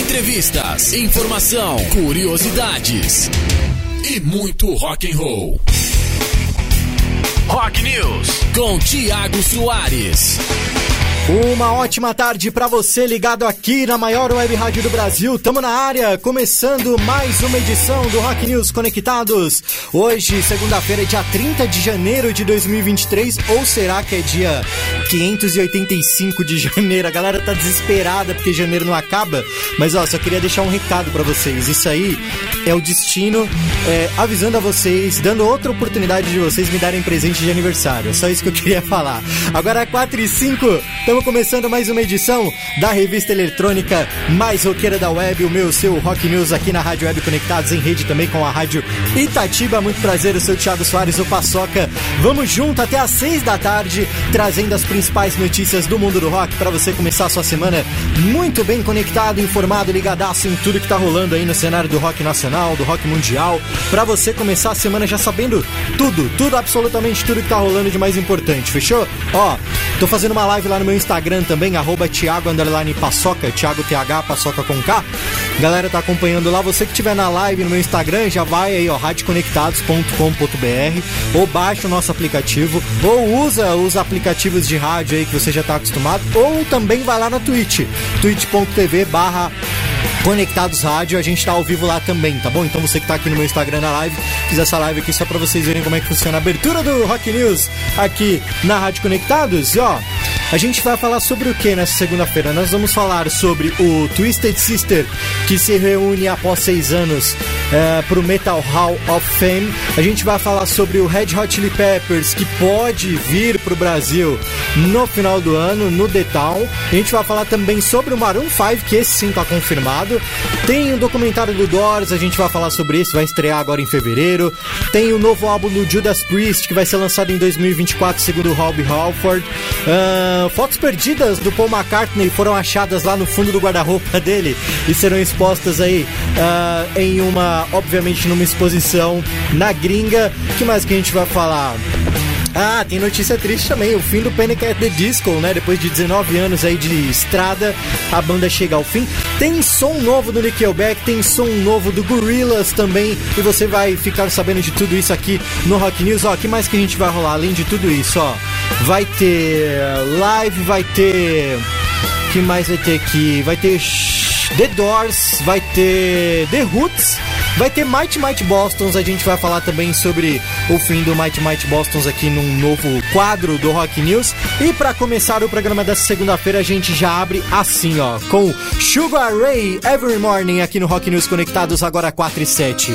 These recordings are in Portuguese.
Entrevistas, informação, curiosidades e muito rock and roll. Rock News com Tiago Soares. Uma ótima tarde para você ligado aqui na maior web rádio do Brasil. Tamo na área, começando mais uma edição do Rock News Conectados. Hoje, segunda-feira, dia 30 de janeiro de 2023, ou será que é dia 585 de janeiro? A galera tá desesperada porque janeiro não acaba, mas ó, só queria deixar um recado para vocês. Isso aí é o destino é, avisando a vocês, dando outra oportunidade de vocês me darem presente de aniversário. É só isso que eu queria falar. Agora 4 e 5, Estamos começando mais uma edição da revista eletrônica mais roqueira da web, o meu, seu Rock News aqui na Rádio Web Conectados em rede também com a Rádio Itatiba. Muito prazer, eu sou o Thiago Soares, o Paçoca. Vamos junto até às seis da tarde, trazendo as principais notícias do mundo do rock para você começar a sua semana muito bem conectado, informado, ligadaço em tudo que tá rolando aí no cenário do rock nacional, do rock mundial, para você começar a semana já sabendo tudo, tudo, absolutamente tudo que tá rolando de mais importante, fechou? Ó, tô fazendo uma live lá no meu Instagram também, arroba Thiago Paçoca, Thiago TH, Paçoca com K. Galera tá acompanhando lá. Você que tiver na live no meu Instagram, já vai aí, ó, radioconectados.com.br ou baixa o nosso aplicativo, ou usa os aplicativos de rádio aí que você já tá acostumado, ou também vai lá na Twitch, twitch.tv barra Conectados Rádio, a gente tá ao vivo lá também, tá bom? Então você que tá aqui no meu Instagram na live, fiz essa live aqui só pra vocês verem como é que funciona a abertura do Rock News aqui na Rádio Conectados. E ó, a gente vai falar sobre o que nessa segunda-feira? Nós vamos falar sobre o Twisted Sister, que se reúne após seis anos é, pro Metal Hall of Fame. A gente vai falar sobre o Red Hot Chili Peppers, que pode vir pro Brasil no final do ano, no The. A gente vai falar também sobre o Maroon 5, que esse sim tá confirmado. Tem o um documentário do Doors, a gente vai falar sobre isso, vai estrear agora em fevereiro. Tem o novo álbum do Judas Priest, que vai ser lançado em 2024, segundo Robbie Halford. Uh, fotos perdidas do Paul McCartney foram achadas lá no fundo do guarda-roupa dele e serão expostas aí uh, em uma, obviamente, numa exposição na gringa. O que mais que a gente vai falar? Ah, tem notícia triste também, o fim do Panic at the Disco, né? Depois de 19 anos aí de estrada, a banda chega ao fim. Tem som novo do Nickelback, tem som novo do Gorillaz também, e você vai ficar sabendo de tudo isso aqui no Rock News. Ó, que mais que a gente vai rolar além de tudo isso, ó? Vai ter live, vai ter que mais vai ter aqui? Vai ter The Doors, vai ter The Roots, vai ter Mighty Mighty Bostons. A gente vai falar também sobre o fim do Mighty Mighty Bostons aqui num novo quadro do Rock News. E para começar o programa dessa segunda-feira, a gente já abre assim, ó, com Sugar Ray Every Morning aqui no Rock News Conectados, agora 4 e 7.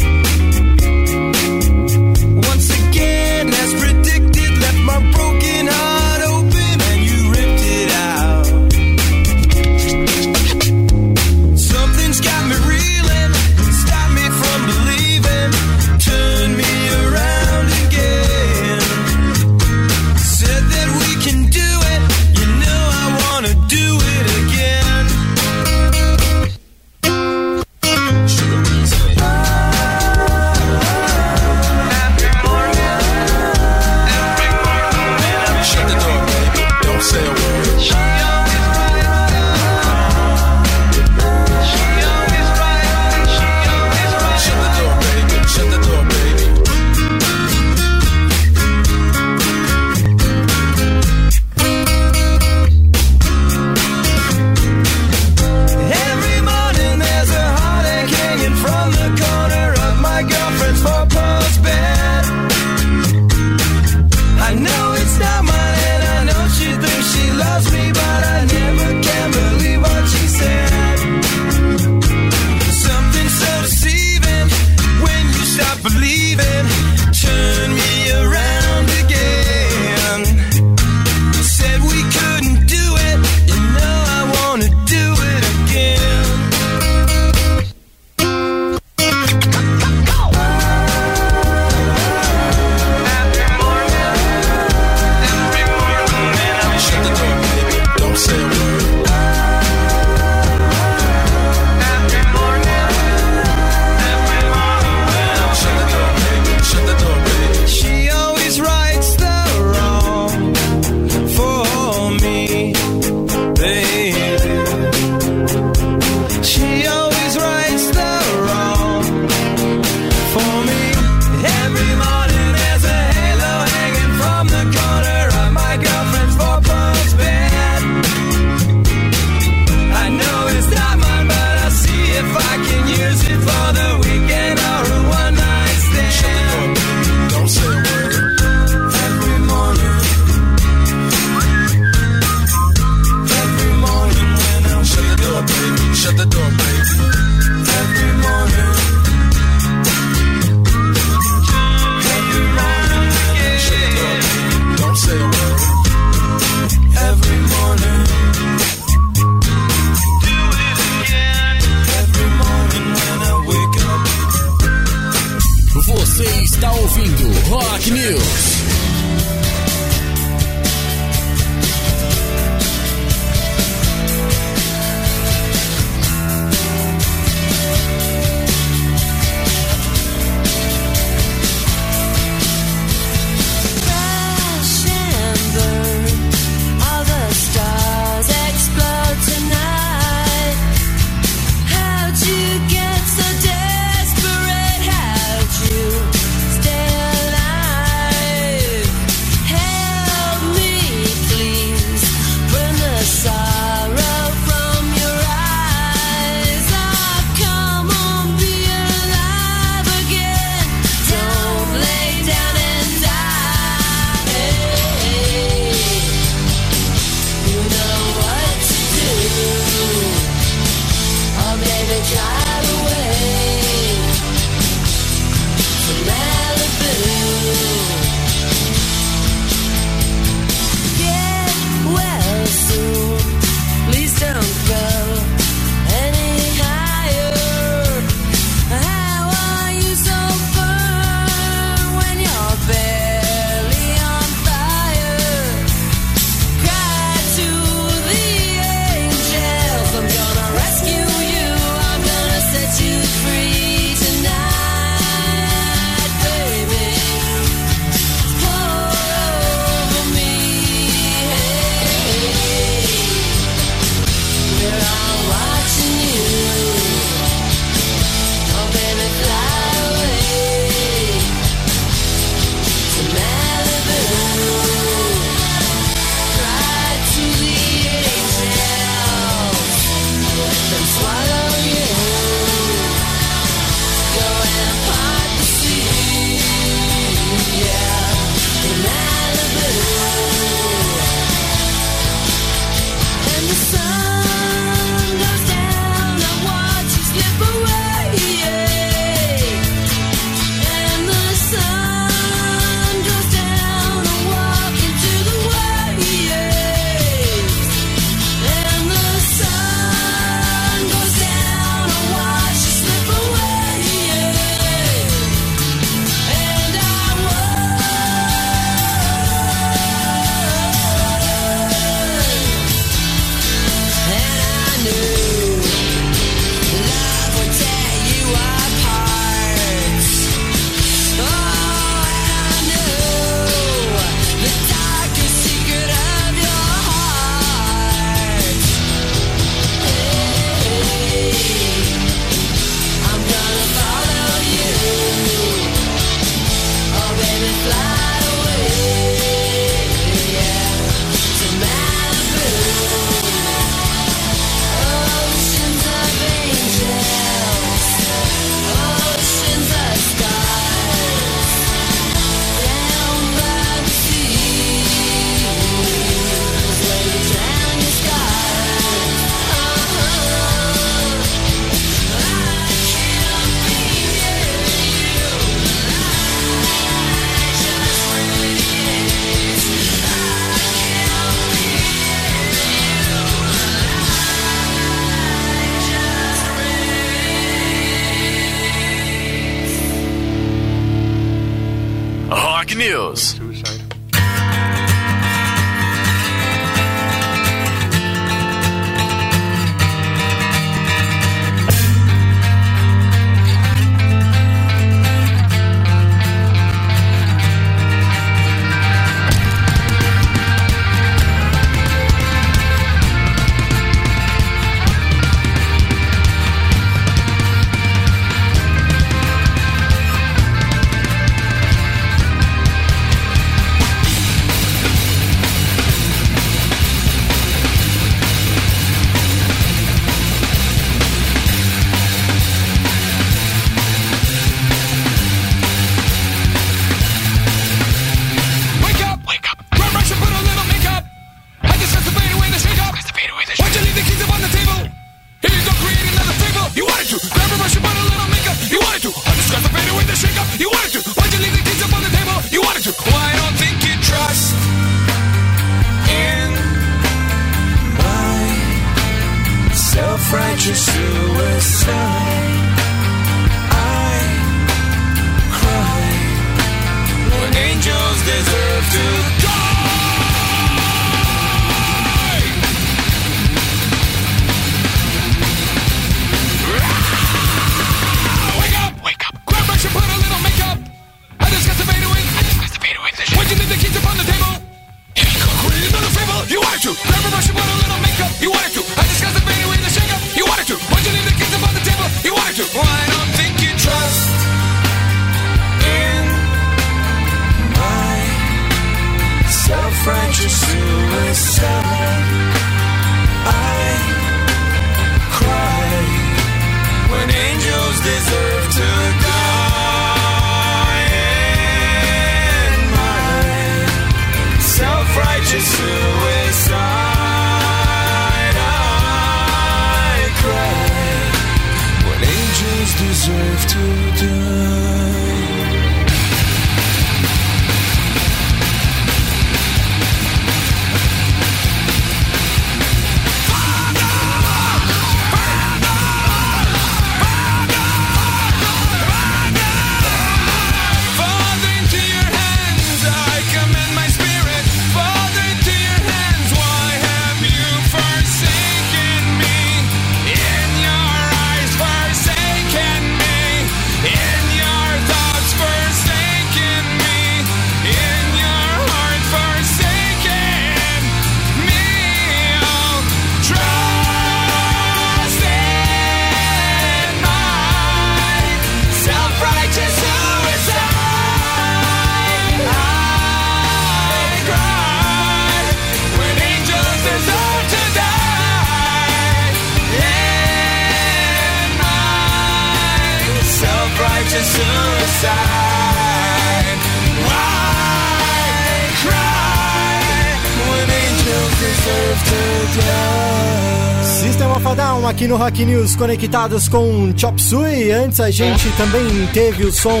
News, conectados com Chop Suey. Antes a gente também teve o som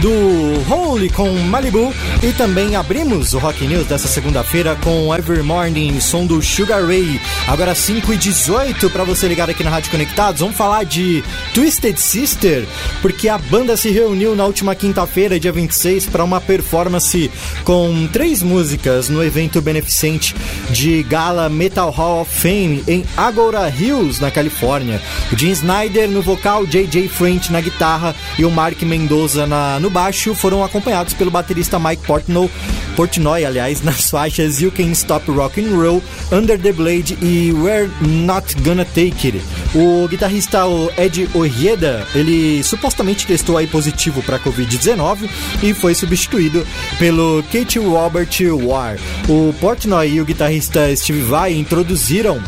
do Holy com Malibu e também abrimos o Rock News dessa segunda-feira com Every Morning, som do Sugar Ray. Agora 5 e 18 para você ligar aqui na Rádio Conectados. Vamos falar de Twisted Sister, porque a banda se reuniu na última quinta-feira, dia 26, para uma performance com três músicas no evento beneficente de Gala Metal Hall of Fame em Agora Hills, na Califórnia. O Jim Snyder no vocal, J.J. French na guitarra e o Mark Mendoza na, no baixo foram acompanhados pelo baterista Mike Portnoy, Portnoy, aliás, nas faixas You Can Stop Rock and Roll, Under the Blade e We're Not Gonna Take It. O guitarrista Ed Ojeda, ele supostamente testou aí positivo para Covid-19 e foi substituído pelo Kate Robert War. O Portnoy e o guitarrista Steve Vai introduziram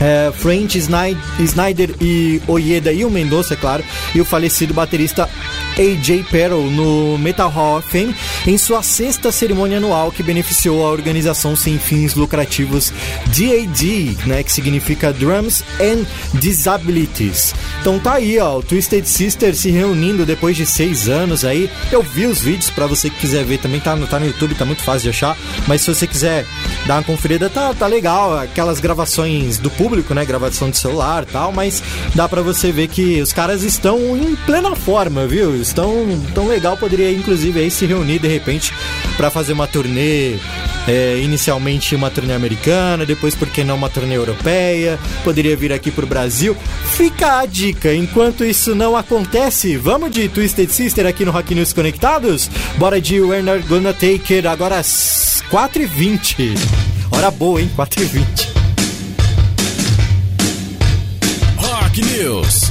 é, French, Sny- Snyder e Oyeda e o Mendonça, é claro, e o falecido baterista AJ Perel no Metal Hall of Fame em sua sexta cerimônia anual que beneficiou a organização sem fins lucrativos DAD, né, que significa Drums and Disabilities. Então tá aí, ó, o Twisted Sister se reunindo depois de seis anos aí. Eu vi os vídeos pra você que quiser ver, também tá no, tá no YouTube, tá muito fácil de achar. Mas se você quiser dar uma conferida, tá, tá legal. Aquelas gravações do público, né? Gravação de celular tal, mas dá pra você ver que os caras estão em plena forma, viu? Estão tão legal, poderia inclusive aí se reunir de repente pra fazer uma turnê. é, inicialmente uma turnê americana, depois por que não uma turnê europeia, poderia vir aqui pro Brasil. Fica a dica, enquanto isso não acontece, vamos de Twisted Sister aqui no Rock News Conectados? Bora de We're Not Gonna Take It agora às 4h20. Hora boa, hein? 4h20. Rock News.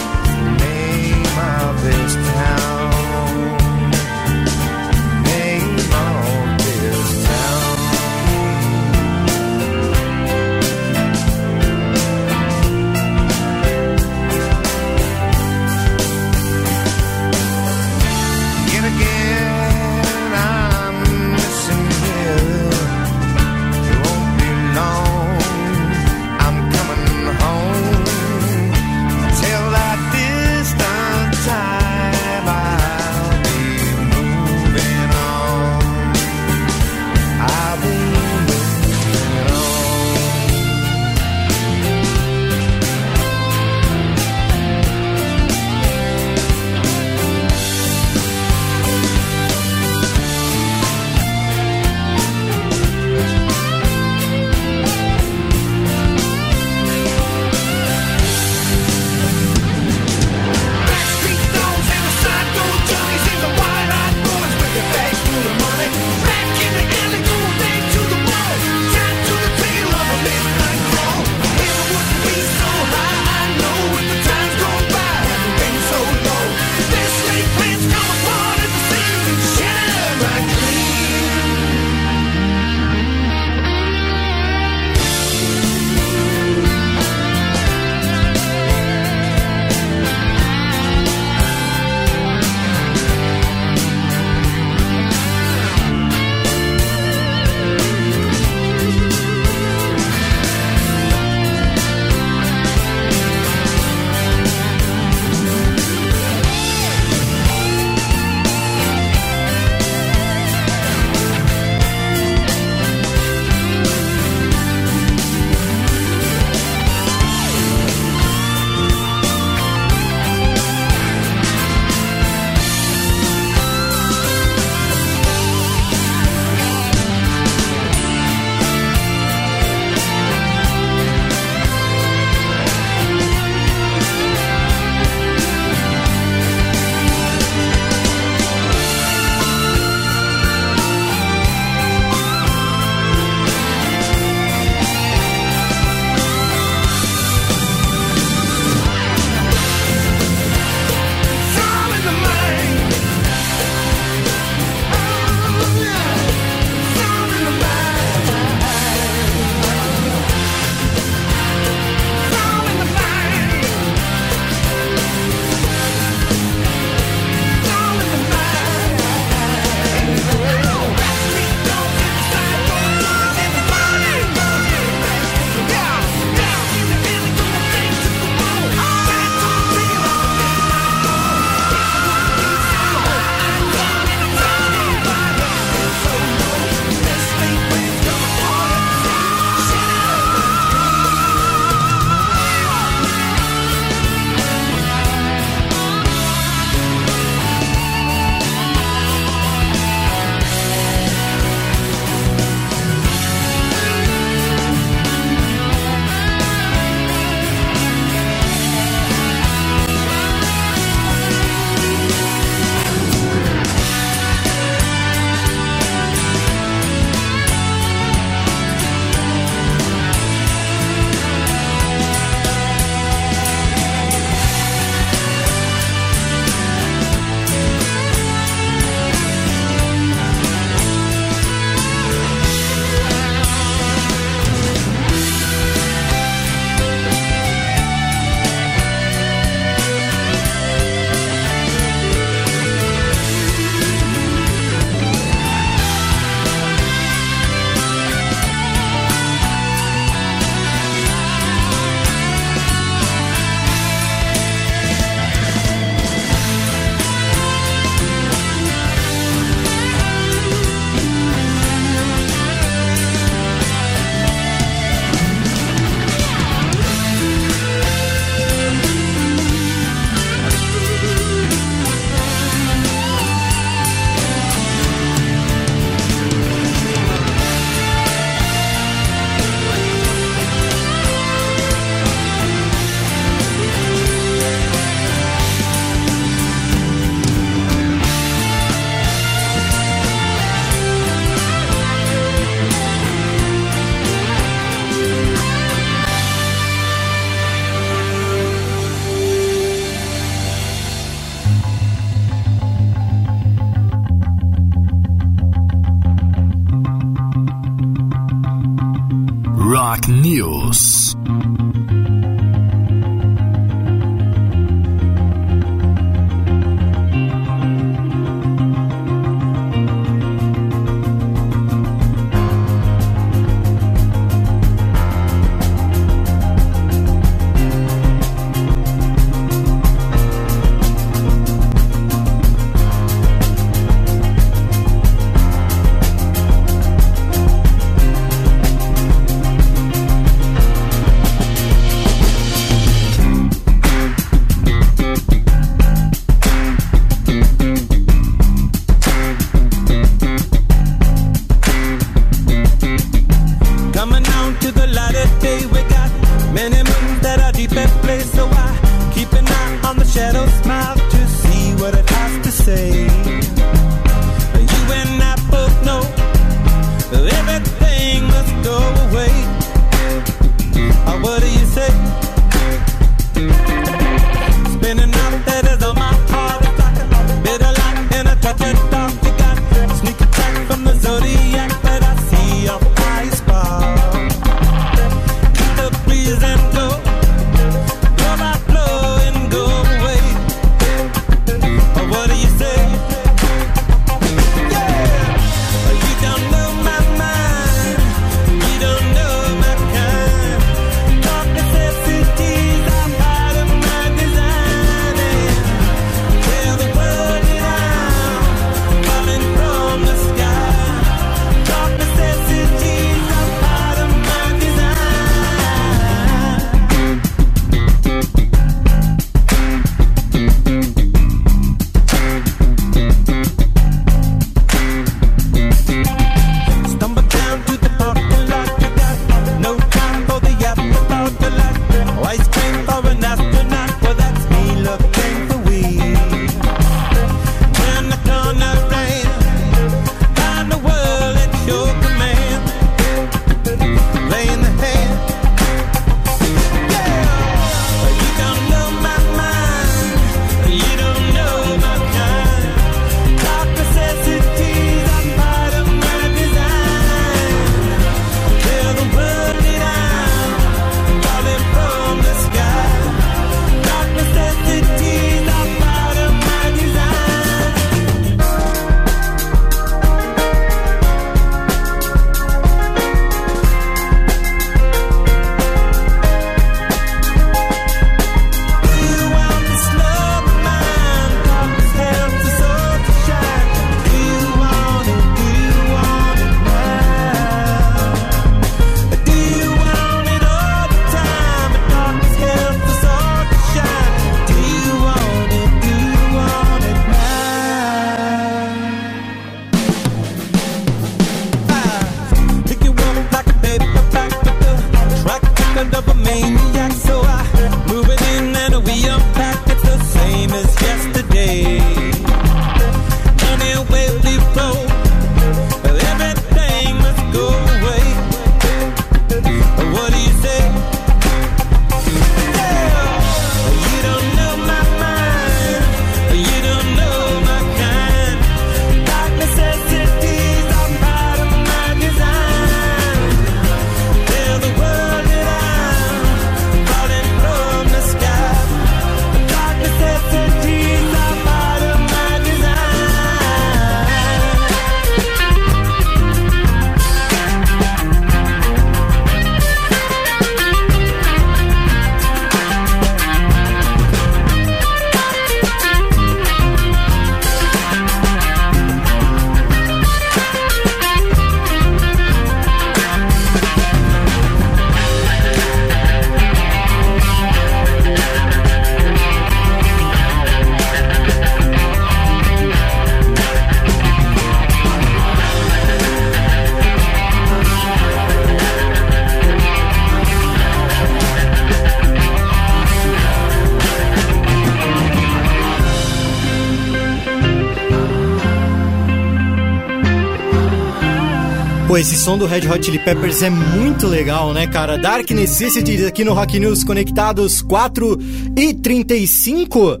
Som do Red Hot Chili Peppers é muito legal, né, cara? Dark Necessities aqui no Rock News Conectados 4 e 35.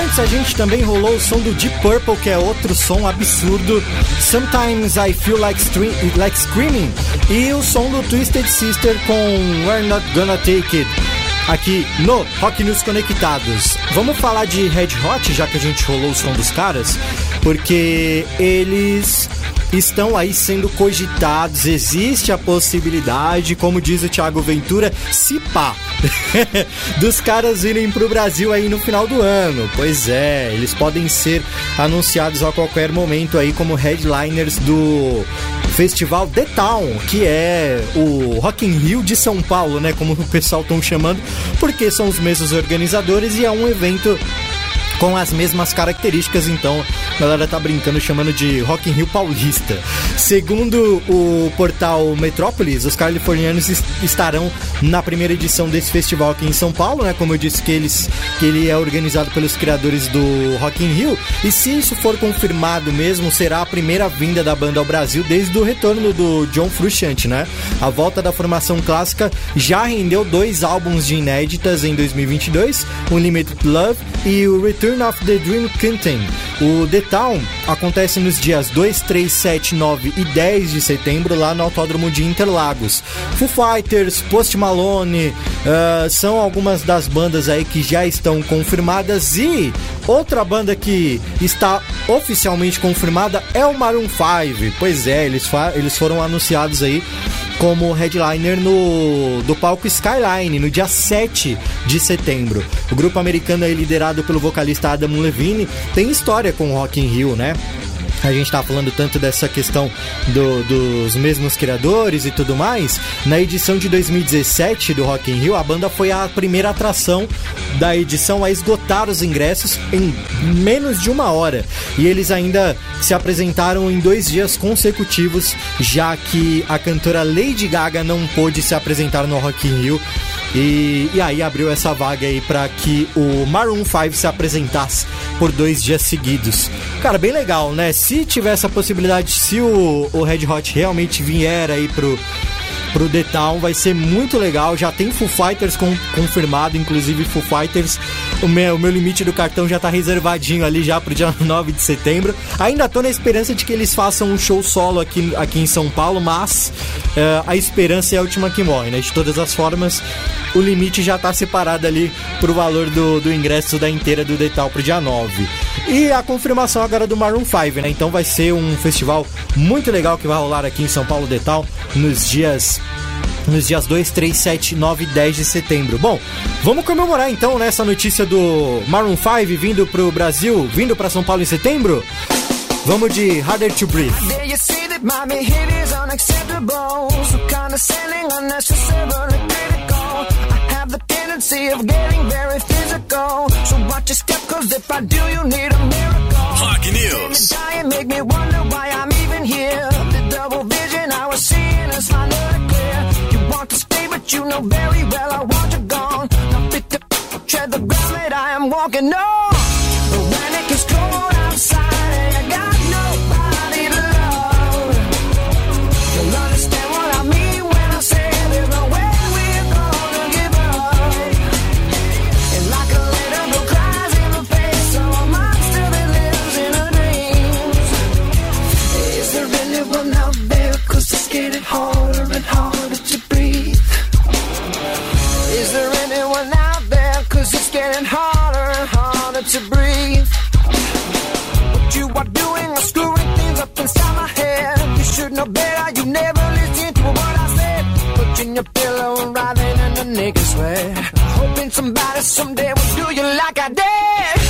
Antes a gente também rolou o som do Deep Purple, que é outro som absurdo. Sometimes I Feel Like, Stre- like Screaming. E o som do Twisted Sister com We're Not Gonna Take It. Aqui no Rock News Conectados. Vamos falar de Red Hot, já que a gente rolou o som dos caras, porque eles estão aí sendo cogitados. Existe a possibilidade, como diz o Thiago Ventura, se pá, dos caras irem pro Brasil aí no final do ano. Pois é, eles podem ser anunciados a qualquer momento aí como headliners do Festival The Town, que é o Rock in Rio de São Paulo, né, como o pessoal estão chamando, porque são os mesmos organizadores e é um evento com as mesmas características, então galera tá brincando chamando de Rock in Rio Paulista. Segundo o portal Metrópolis, os californianos es- estarão na primeira edição desse festival aqui em São Paulo, né? Como eu disse que eles que ele é organizado pelos criadores do Rock in Rio, e se isso for confirmado mesmo, será a primeira vinda da banda ao Brasil desde o retorno do John Frusciante, né? A volta da formação clássica já rendeu dois álbuns de inéditas em 2022, Unlimited Love e o Return of the Dream Quintet. O The Town acontece nos dias 2, 3, 7, 9 e 10 de setembro lá no Autódromo de Interlagos. Foo Fighters, Post Malone, ah, são algumas das bandas aí que já estão confirmadas e outra banda que está oficialmente confirmada é o Maroon 5. Pois é, eles, eles foram anunciados aí como headliner no do palco Skyline no dia 7 de setembro. O grupo americano é liderado pelo vocalista Adam Levine, tem história com o Rock in Rio, né? A gente tá falando tanto dessa questão do- dos mesmos criadores e tudo mais. Na edição de 2017 do Rock in Rio, a banda foi a primeira atração da edição a esgotar os ingressos em menos de uma hora. E eles ainda se apresentaram em dois dias consecutivos, já que a cantora Lady Gaga não pôde se apresentar no Rock in Rio. E, e aí abriu essa vaga aí para que o Maroon 5 se apresentasse por dois dias seguidos. Cara, bem legal, né? Se tiver essa possibilidade, se o, o Red Hot realmente vier aí pro, pro The Town, vai ser muito legal. Já tem Foo Fighters com- confirmado, inclusive Foo Fighters. O meu, o meu limite do cartão já tá reservadinho ali já pro dia 9 de setembro. Ainda tô na esperança de que eles façam um show solo aqui, aqui em São Paulo, mas eh, a esperança é a última que morre, né? De todas as formas, o limite já tá separado ali pro valor do, do ingresso da inteira do The Town pro dia 9. E a confirmação agora do Maroon 5, né? Então vai ser um festival muito legal que vai rolar aqui em São Paulo The Town nos dias nos dias 2, 3, 7, 9 e 10 de setembro. Bom, vamos comemorar então nessa notícia do Maroon 5 vindo pro Brasil, vindo pra São Paulo em setembro? Vamos de Harder to Breathe. Rock News. But you know very well I want you gone. Now pick up, tread the ground that I am walking on. But when it gets cold outside and I got nobody to love, you'll understand what I mean when I say there's no way we're gonna give up. And like a little girl cries in the face of a monster that lives in her dreams. Is there anyone out there? Cause getting harder getting harder and harder to breathe. What you are doing is screwing things up inside my head. You should know better, you never listen to what I said. Putting your pillow and writhing in the naked sweat. Hoping somebody someday will do you like I did.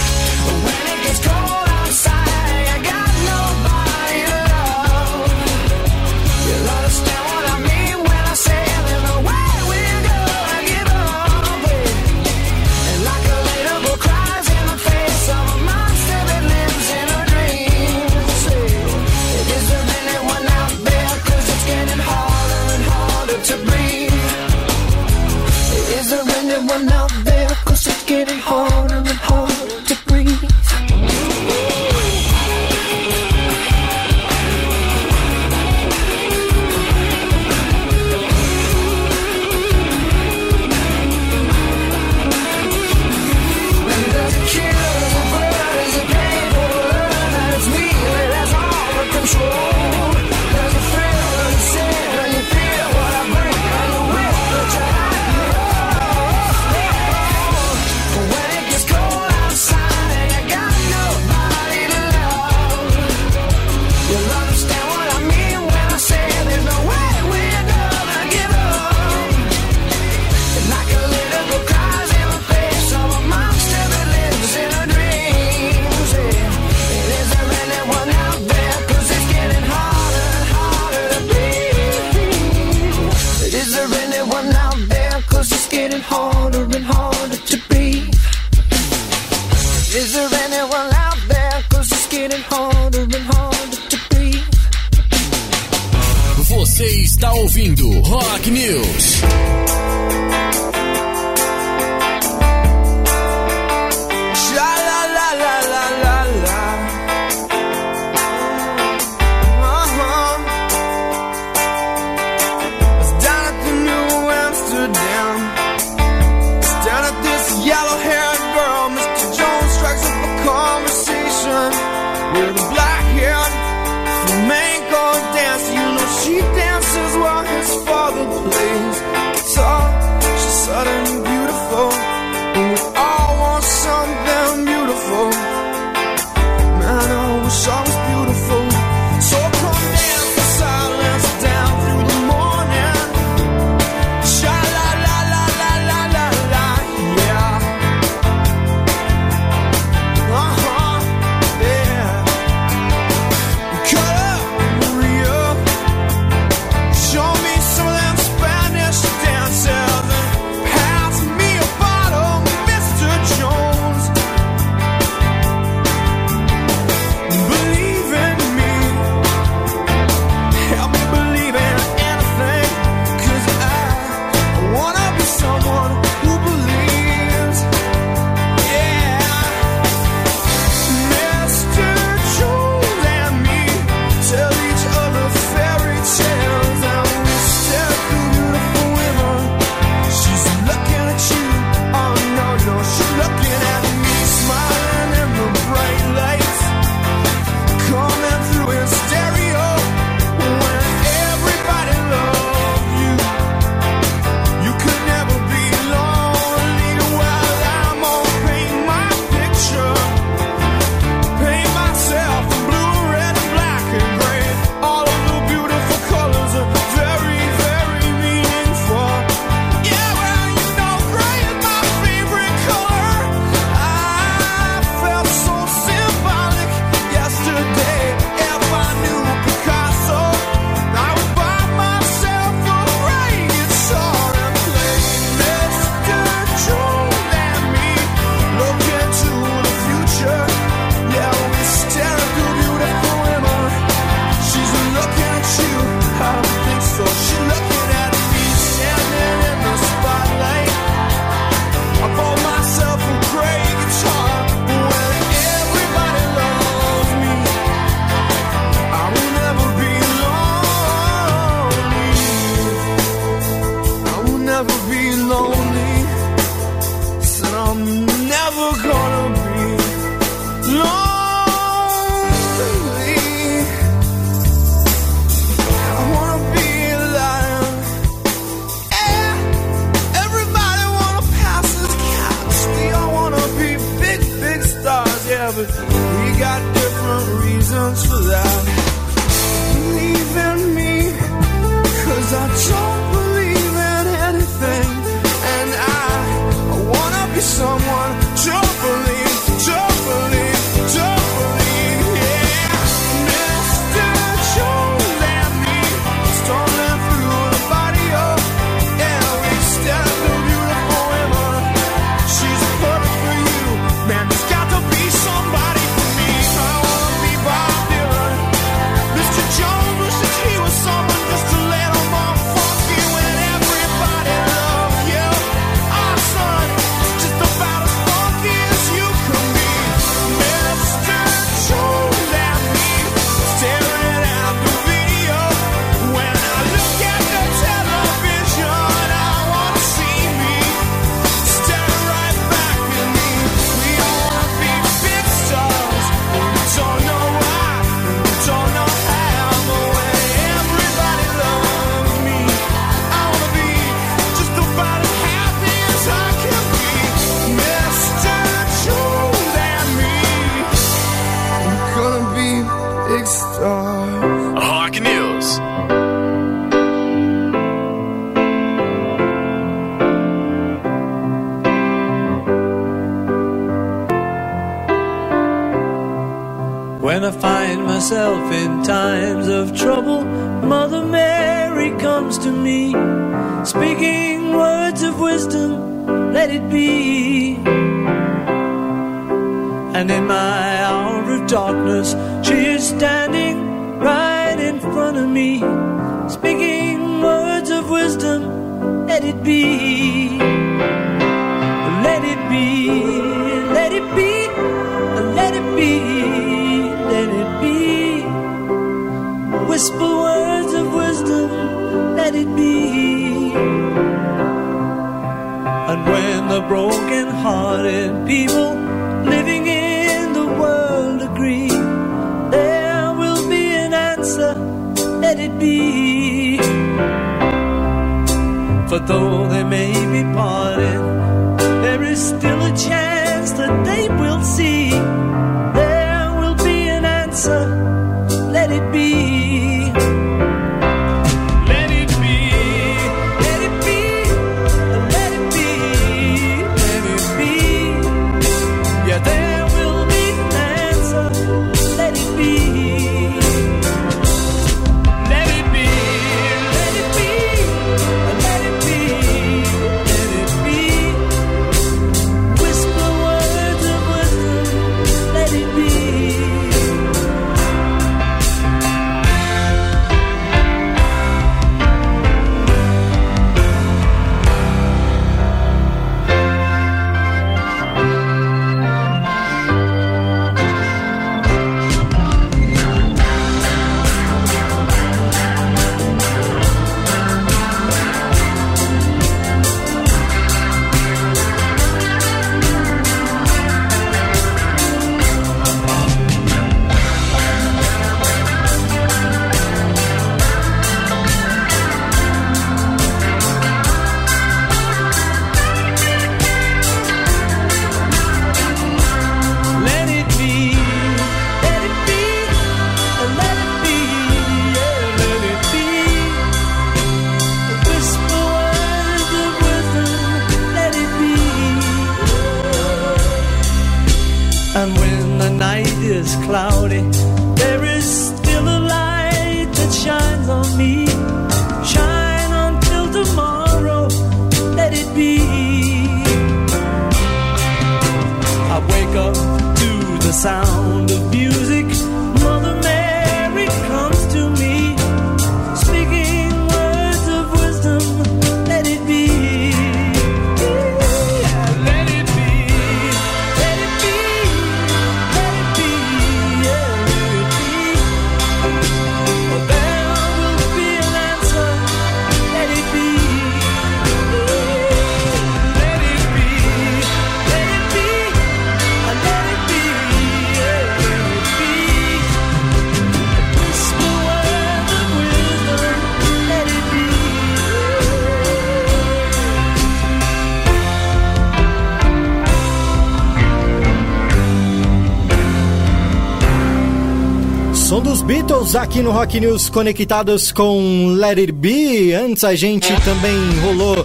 Aqui no Rock News conectados com Let It Be. Antes a gente também rolou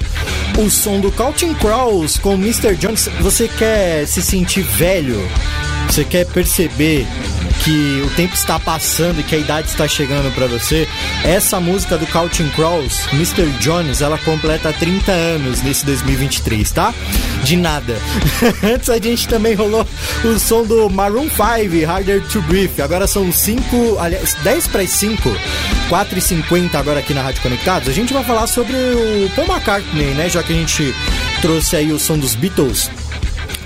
o som do Counting Crows com Mr. Jones. Você quer se sentir velho? Você quer perceber que o tempo está passando e que a idade está chegando pra você? Essa música do Counting Crows, Mr. Jones, ela completa 30 anos nesse 2023, tá? De nada. Antes a gente também rolou o som do Maroon 5, Harder to Breathe. Agora são 5, aliás, 10 para as 5, 4 e 50 agora aqui na Rádio Conectados. A gente vai falar sobre o Paul McCartney, né? Já que a gente trouxe aí o som dos Beatles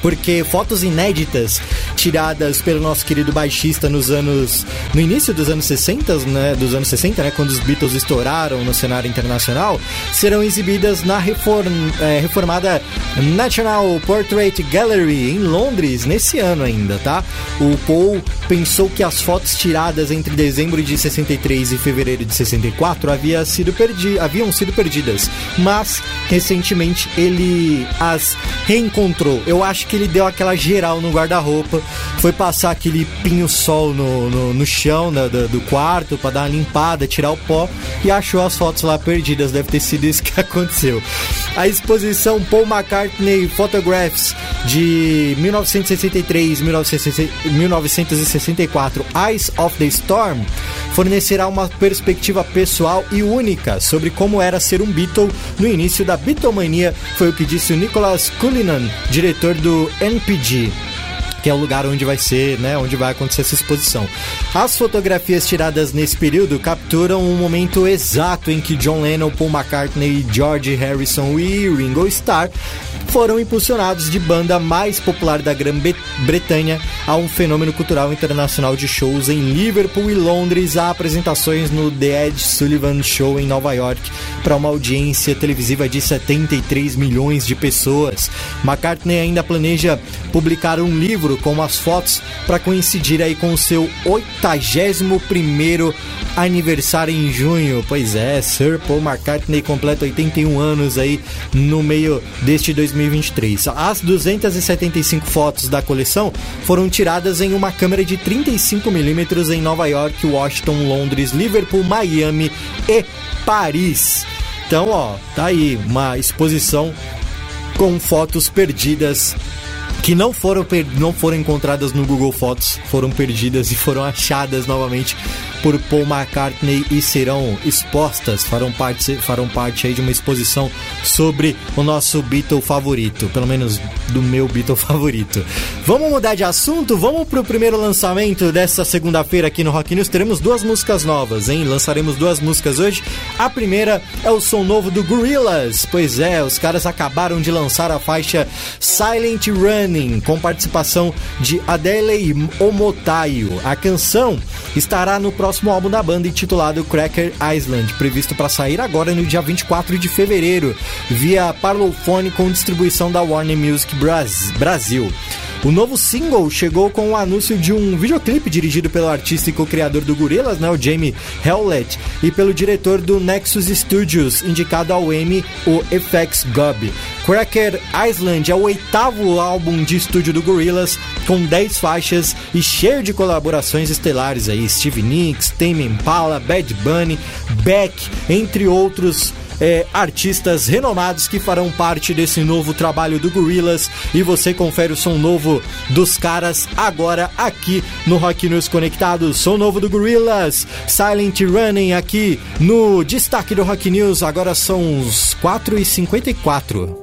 porque fotos inéditas tiradas pelo nosso querido baixista nos anos no início dos anos 60, né, dos anos 60, né, quando os Beatles estouraram no cenário internacional, serão exibidas na reform, eh, reformada National Portrait Gallery em Londres nesse ano ainda, tá? O Paul pensou que as fotos tiradas entre dezembro de 63 e fevereiro de 64 havia sido perdi haviam sido perdidas, mas recentemente ele as reencontrou. Eu acho que ele deu aquela geral no guarda-roupa, foi passar aquele pinho-sol no, no, no chão né, do, quarto para dar uma limpada, tirar o pó e achou as fotos lá perdidas. Deve ter sido isso que aconteceu. A exposição Paul McCartney Photographs de 1963 1964 Eyes of the Storm fornecerá uma perspectiva pessoal e única sobre como era ser um Beatle no início da Beatlemania, foi o que disse o Nicholas Cullinan, diretor do NPG. Que é o lugar onde vai ser, né, onde vai acontecer essa exposição. As fotografias tiradas nesse período capturam um momento exato em que John Lennon, Paul McCartney, George Harrison e Ringo Starr foram impulsionados de banda mais popular da Grã-Bretanha a um fenômeno cultural internacional de shows em Liverpool e Londres, a apresentações no The Ed Sullivan Show em Nova York para uma audiência televisiva de 73 milhões de pessoas. McCartney ainda planeja publicar um livro com as fotos para coincidir aí com o seu 81º aniversário em junho. Pois é, Sir Paul McCartney completa 81 anos aí no meio deste 2023. As 275 fotos da coleção foram tiradas em uma câmera de 35mm em Nova York, Washington, Londres, Liverpool, Miami e Paris. Então, ó, tá aí uma exposição com fotos perdidas que não foram, não foram encontradas no Google Fotos, foram perdidas e foram achadas novamente por Paul McCartney e serão expostas, farão parte, farão parte aí de uma exposição sobre o nosso Beatle favorito, pelo menos do meu Beatle favorito. Vamos mudar de assunto? Vamos pro primeiro lançamento dessa segunda-feira aqui no Rock News. Teremos duas músicas novas, hein? Lançaremos duas músicas hoje. A primeira é o som novo do Gorillaz. Pois é, os caras acabaram de lançar a faixa Silent Running, com participação de Adele Omotayo. A canção estará no próximo álbum da banda intitulado Cracker Island, previsto para sair agora no dia 24 de fevereiro, via Parlophone com distribuição da Warner Music Bras- Brasil. O novo single chegou com o anúncio de um videoclipe dirigido pelo artista e co-criador do Gorillaz, né, o Jamie Hewlett, e pelo diretor do Nexus Studios, indicado ao Emmy, o FX Gub. Cracker Island é o oitavo álbum de estúdio do Gorillaz, com 10 faixas e cheio de colaborações estelares aí, Steve Nicks, Tame Impala, Bad Bunny, Beck, entre outros é, artistas renomados que farão parte desse novo trabalho do Gorillaz e você confere o som novo dos caras agora aqui no Rock News Conectado. Som novo do Gorillaz, Silent Running aqui no destaque do Rock News. Agora são os 4h54.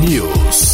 News.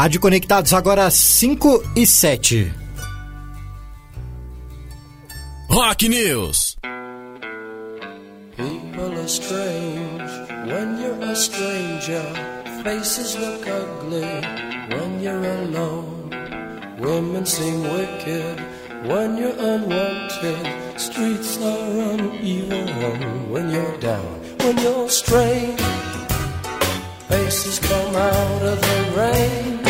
Rádio Conectados agora 5 e 7. Rock News. People are strange when you're a stranger. Faces look ugly when you're alone. Women seem wicked when you're unwanted. Streets are uneven when you're down. When you're strange, faces come out of the rain.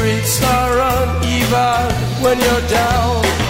Streets are uneven when you're down.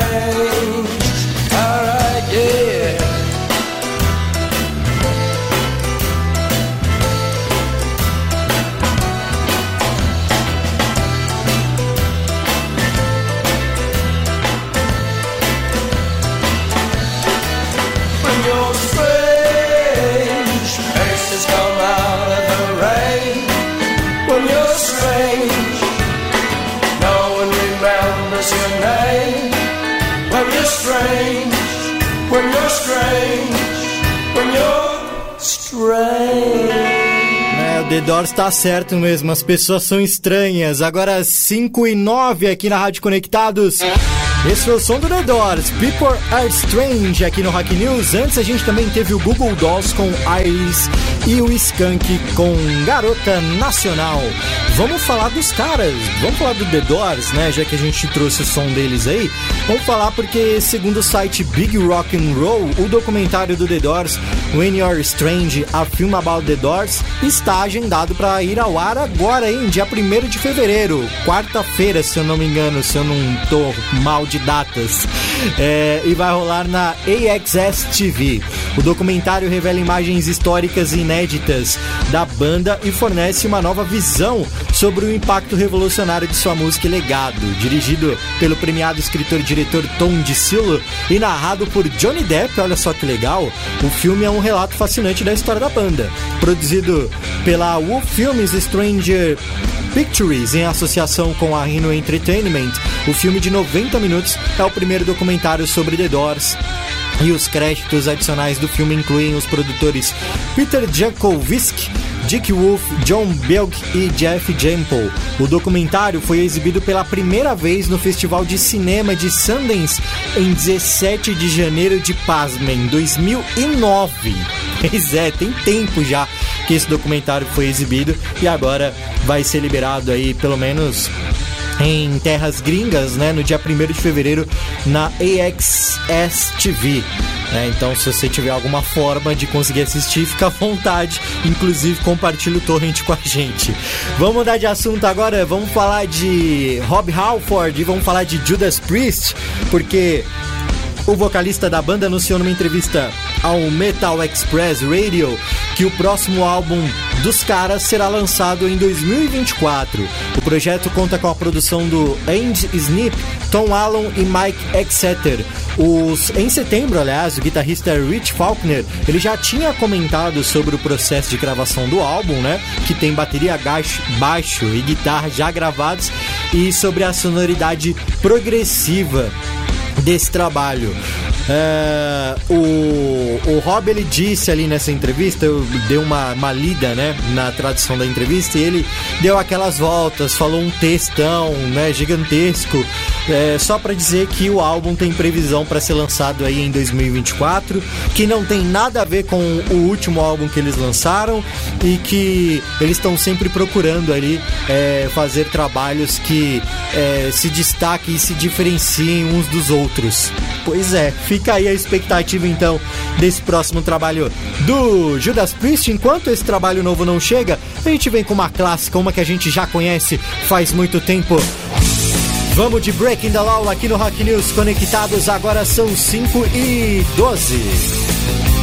The Doors tá certo mesmo, as pessoas são estranhas. Agora 5 e 9 aqui na Rádio Conectados. Esse foi o som do The Doors, People Are Strange aqui no Rock News. Antes a gente também teve o Google Dolls com Iris e o Skank com Garota Nacional. Vamos falar dos caras, vamos falar do The Doors, né? Já que a gente trouxe o som deles aí. Vamos falar porque, segundo o site Big Rock and Roll, o documentário do The Doors, When You're Strange, a Film About The Doors, está agendado para ir ao ar agora, hein? Dia 1 de fevereiro, quarta-feira, se eu não me engano, se eu não tô mal de datas. É, e vai rolar na AXS TV. O documentário revela imagens históricas e inéditas da banda e fornece uma nova visão sobre o impacto revolucionário de sua música e legado. Dirigido pelo premiado escritor e diretor Tom DiCillo e narrado por Johnny Depp, olha só que legal, o filme é um relato fascinante da história da banda. Produzido pela Wolf Films Stranger Pictures em associação com a Rhino Entertainment, o filme de 90 minutos é o primeiro documentário sobre The Doors e os créditos adicionais do filme incluem os produtores Peter Jakovic, Dick Wolf, John Belk e Jeff Jempel. O documentário foi exibido pela primeira vez no Festival de Cinema de Sundance em 17 de janeiro de Pasmem, 2009. Pois é, tem tempo já que esse documentário foi exibido e agora vai ser liberado aí pelo menos em terras gringas, né, no dia 1 de fevereiro na AXS TV. né? então, se você tiver alguma forma de conseguir assistir, fica à vontade. Inclusive, compartilhe o torrent com a gente. Vamos mudar de assunto agora. Vamos falar de Rob Halford e vamos falar de Judas Priest, porque o vocalista da banda anunciou numa entrevista ao Metal Express Radio que o próximo álbum dos caras será lançado em 2024. O projeto conta com a produção do Andy Snip, Tom Allen e Mike Exeter. Os, em setembro, aliás, o guitarrista Rich Faulkner ele já tinha comentado sobre o processo de gravação do álbum, né? Que tem bateria, gacho, baixo e guitarra já gravados e sobre a sonoridade progressiva desse trabalho. É, o, o Rob ele disse ali nessa entrevista, eu dei uma, uma lida né, na tradução da entrevista, e ele deu aquelas voltas, falou um textão né, gigantesco É, só pra dizer que o álbum tem previsão pra ser lançado aí em 2024, que não tem nada a ver com o último álbum que eles lançaram e que eles estão sempre procurando ali é, fazer trabalhos que é, se destaquem e se diferenciem uns dos outros. Pois é, fica aí a expectativa então desse próximo trabalho do Judas Priest. Enquanto esse trabalho novo não chega, a gente vem com uma clássica, uma que a gente já conhece faz muito tempo. Vamos de Breaking the Law aqui no Rock News Conectados. Agora são 5 e 12.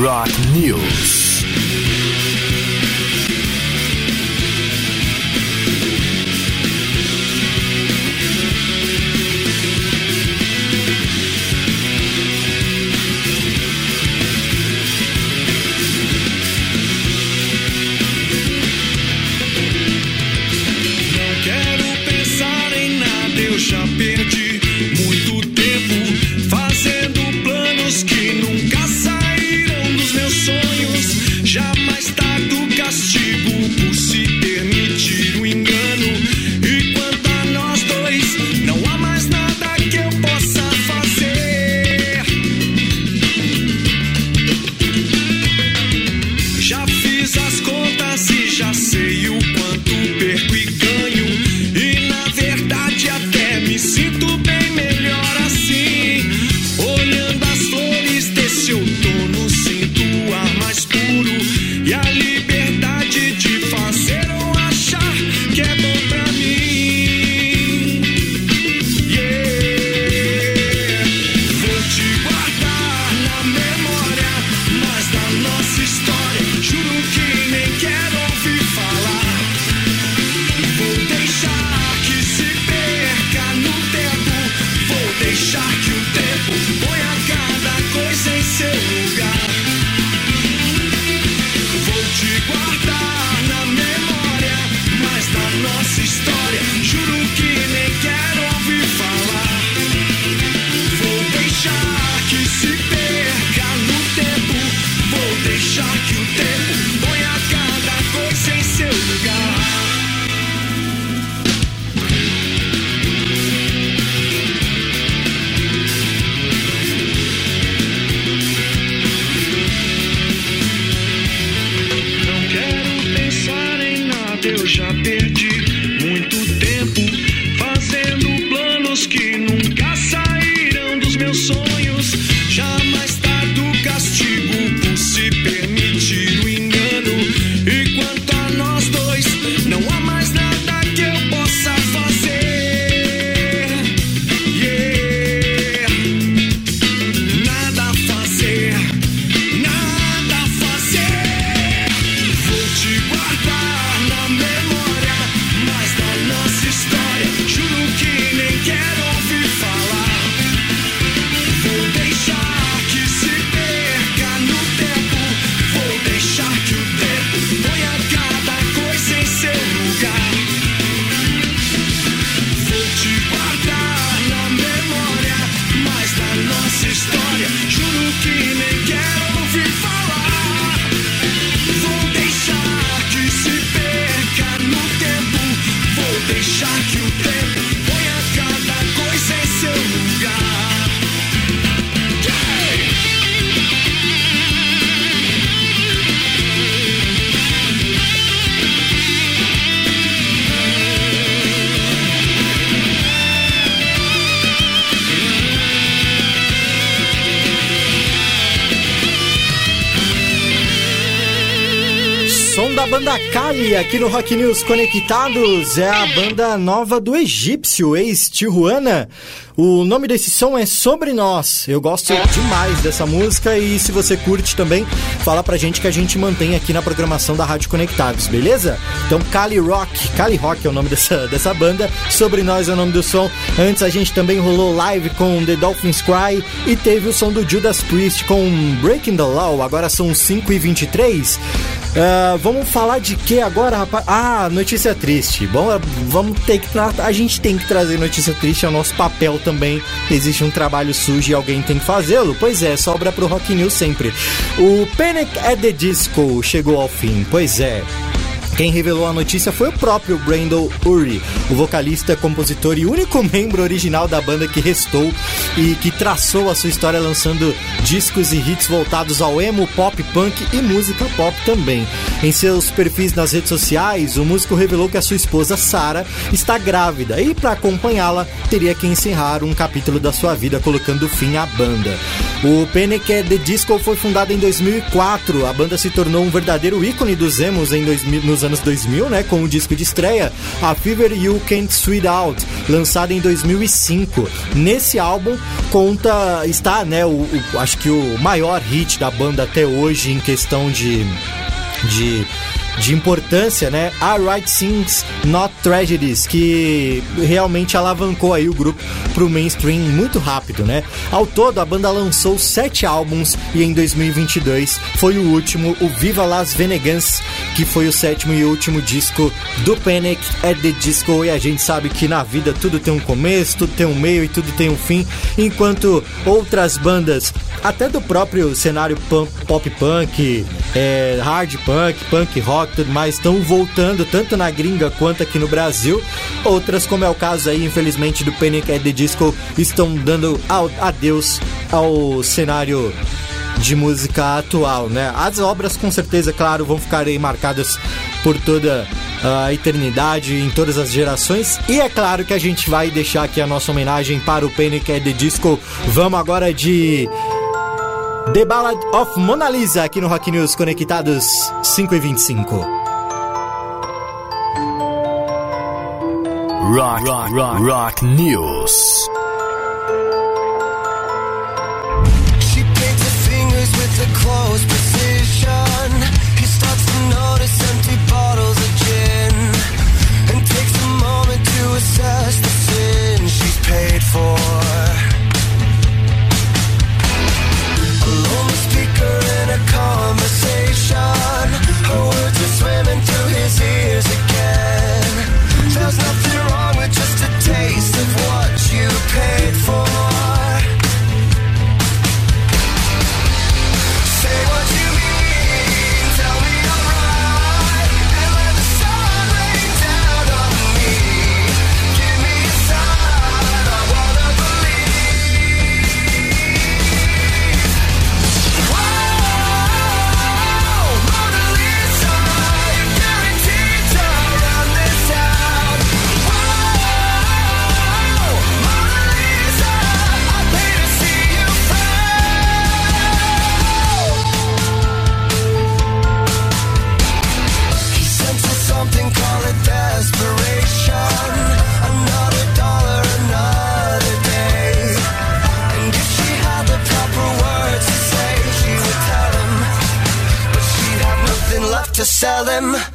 Rock, aqui no Rock News Conectados. É a banda nova do egípcio, ex-Tijuana. O nome desse som é Sobre Nós. Eu gosto demais dessa música e se você curte também, fala pra gente que a gente mantém aqui na programação da Rádio Conectados, beleza? Então Kali Rock, Kali Rock é o nome dessa, dessa banda, Sobre Nós é o nome do som. Antes a gente também rolou live com The Dolphins Cry e teve o som do Judas Priest com Breaking the Law. Agora são 5 23 Ah, vamos falar de que agora, rapaz? Ah, notícia triste. Bom, vamos ter que a gente tem que trazer notícia triste, é o nosso papel também. Existe um trabalho sujo e alguém tem que fazê-lo. Pois é, sobra pro Rock News sempre. O Panic at the Disco chegou ao fim. Pois é. Quem revelou a notícia foi o próprio Brandon Urie, o vocalista, compositor e único membro original da banda que restou e que traçou a sua história lançando discos e hits voltados ao emo, pop, punk e música pop também. Em seus perfis nas redes sociais, o músico revelou que a sua esposa Sarah está grávida e para acompanhá-la teria que encerrar um capítulo da sua vida colocando fim à banda. O Panic! the Disco foi fundado em 2004. A banda se tornou um verdadeiro ícone dos emos em 2000 nos anos anos 2000, né, com o disco de estreia, A Fever You Can't Sweet Out, lançado em 2005. Nesse álbum conta está, né, o, o- acho que o maior hit da banda até hoje em questão de de, de importância, né? I Write Things Not Tragedies, que realmente alavancou aí o grupo pro mainstream muito rápido, né? Ao todo, a banda lançou sete álbuns e em 2022 foi o último, o Viva Las Venegans, que foi o sétimo e último disco do Panic at the Disco. E a gente sabe que na vida tudo tem um começo, tudo tem um meio e tudo tem um fim, enquanto outras bandas, até do próprio cenário punk- pop punk, é, hard punk, punk rock, tudo mais, estão voltando tanto na gringa quanto aqui no Brasil. Outras, como é o caso aí, infelizmente, do Panic at the Disco, estão dando adeus ao cenário de música atual, né? As obras, com certeza, claro, vão ficar aí marcadas por toda a eternidade, em todas as gerações. E é claro que a gente vai deixar aqui a nossa homenagem para o Panic at the Disco. Vamos agora de The Ballad of Mona Lisa aqui no Rock News Conectados 5 e 25. Rock, rock, rock, rock news. She paints her fingers with a close precision. He starts to notice empty bottles of gin and takes a moment to assess the sin she's paid for. sell them.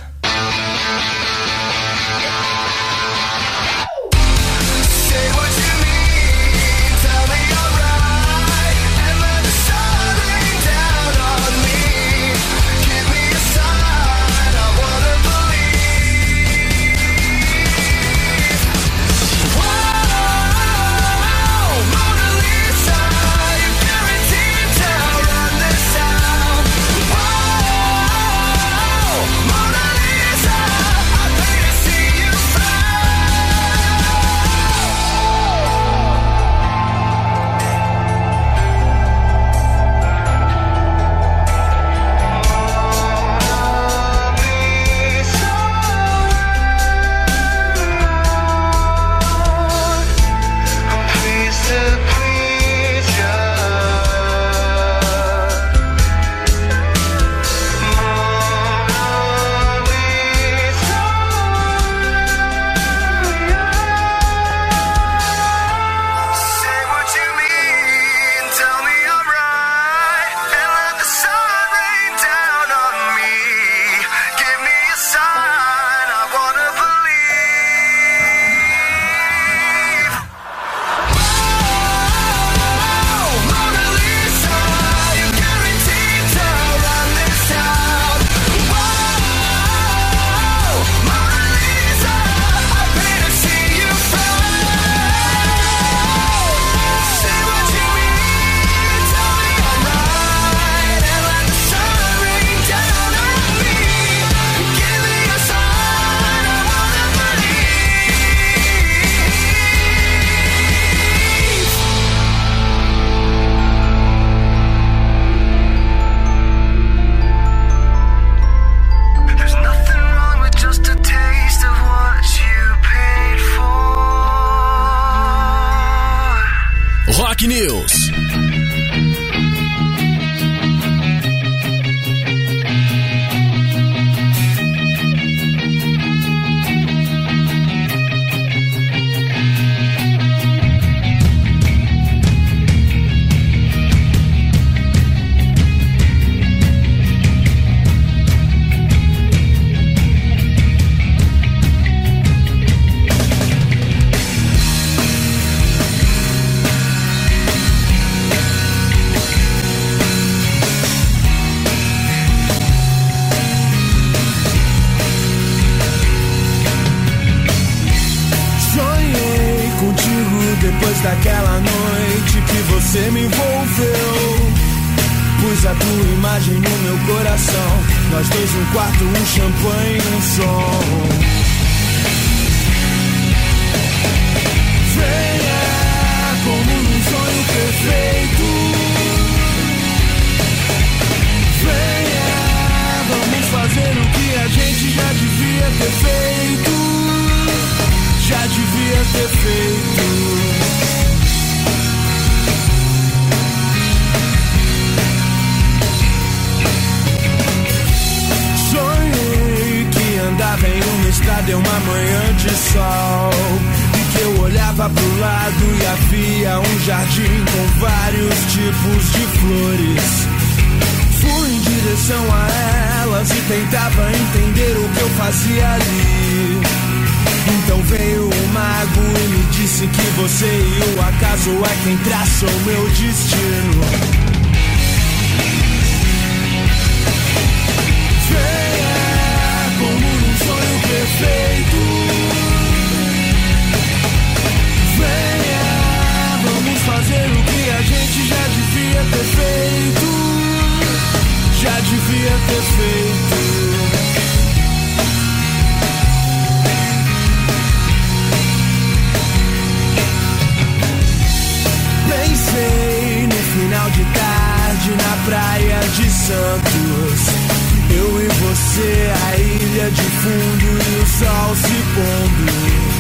Olhava pro lado e havia um jardim com vários tipos de flores. Fui em direção a elas e tentava entender o que eu fazia ali. Então veio o mago e me disse que você e o acaso é quem traça o meu destino. Feia como num sonho perfeito. ter feito, já devia ter feito. Pensei no final de tarde na praia de Santos. Eu e você, a ilha de fundo e o sol se pondo.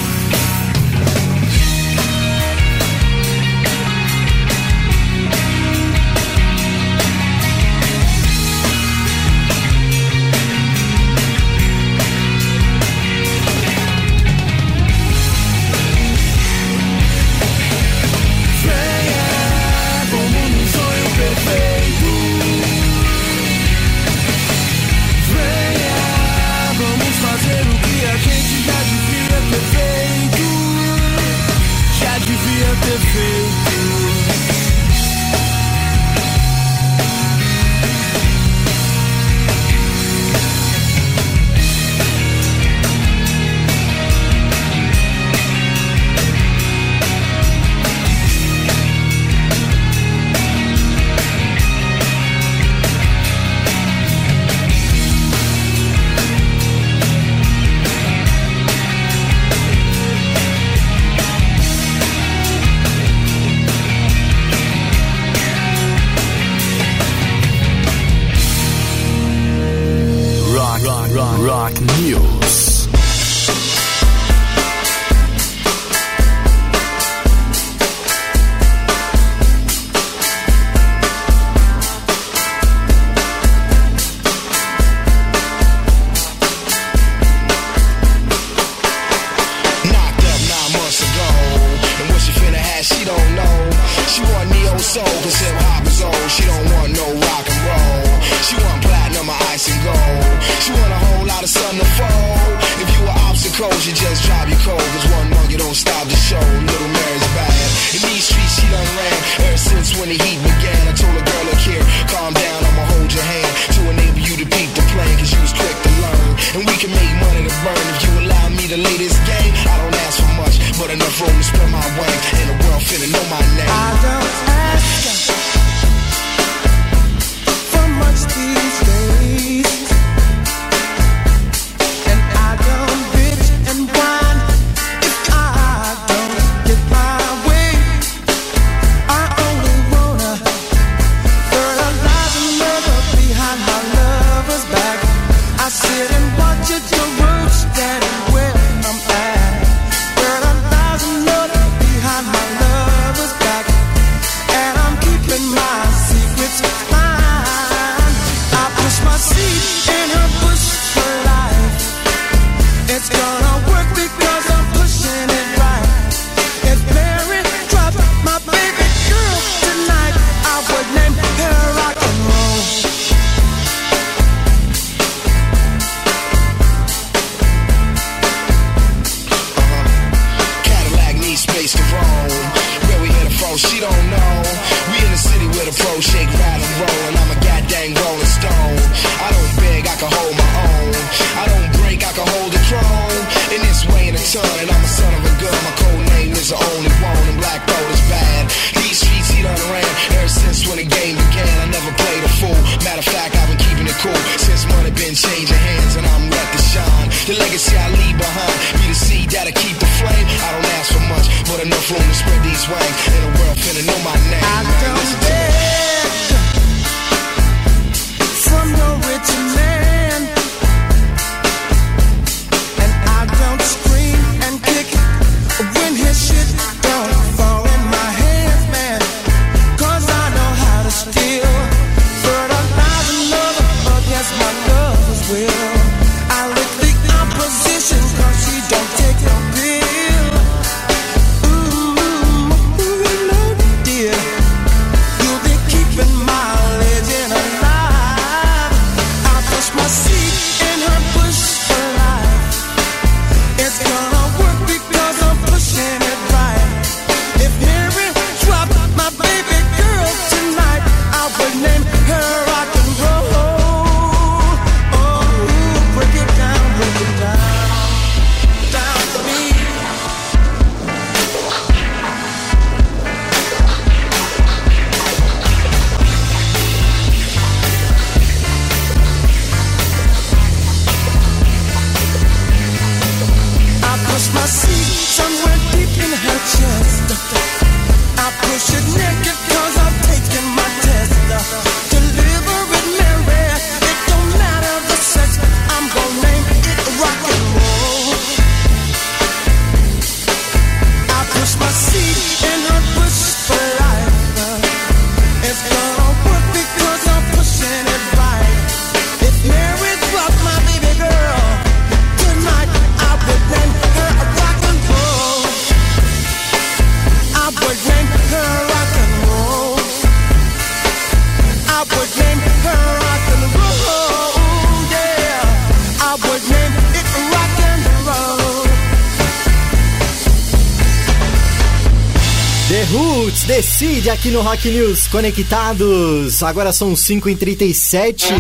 Aqui no Rock News Conectados. Agora são 5h37.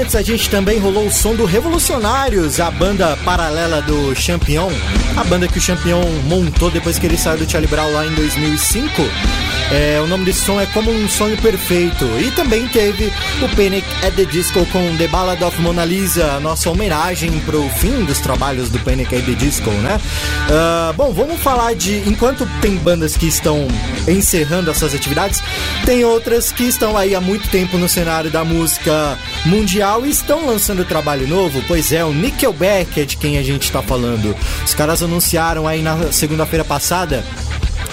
Antes a gente também rolou o som do Revolucionários, a banda paralela do Champion, a banda que o Champion montou depois que ele saiu do Charlie Brown lá em 2005. É, o nome desse som é Como um Sonho Perfeito. E também teve o Panic at the Disco com The Ballad of Mona Lisa, nossa homenagem pro fim dos trabalhos do Panic at the Disco, né? Ah, bom, vamos falar de. Enquanto tem bandas que estão encerrando essas atividades, tem outras que estão aí há muito tempo no cenário da música mundial e estão lançando trabalho novo. Pois é, o Nickelback é de quem a gente tá falando. Os caras anunciaram aí na segunda-feira passada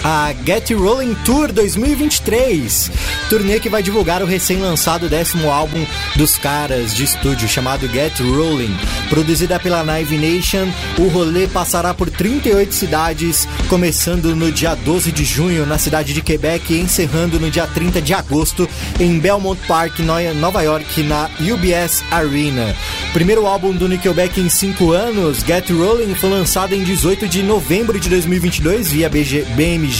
a Get Rolling Tour 2023, turnê que vai divulgar o recém-lançado décimo álbum dos caras de estúdio chamado Get Rolling. Produzida pela Live Nation, o rolê passará por 38 cidades, começando no dia 12 de junho na cidade de Quebec e encerrando no dia 30 de agosto em Belmont Park, No- Nova York, na UBS Arena. Primeiro álbum do Nickelback em 5 anos, Get Rolling foi lançado em 18 de novembro de 2022 via BG BMG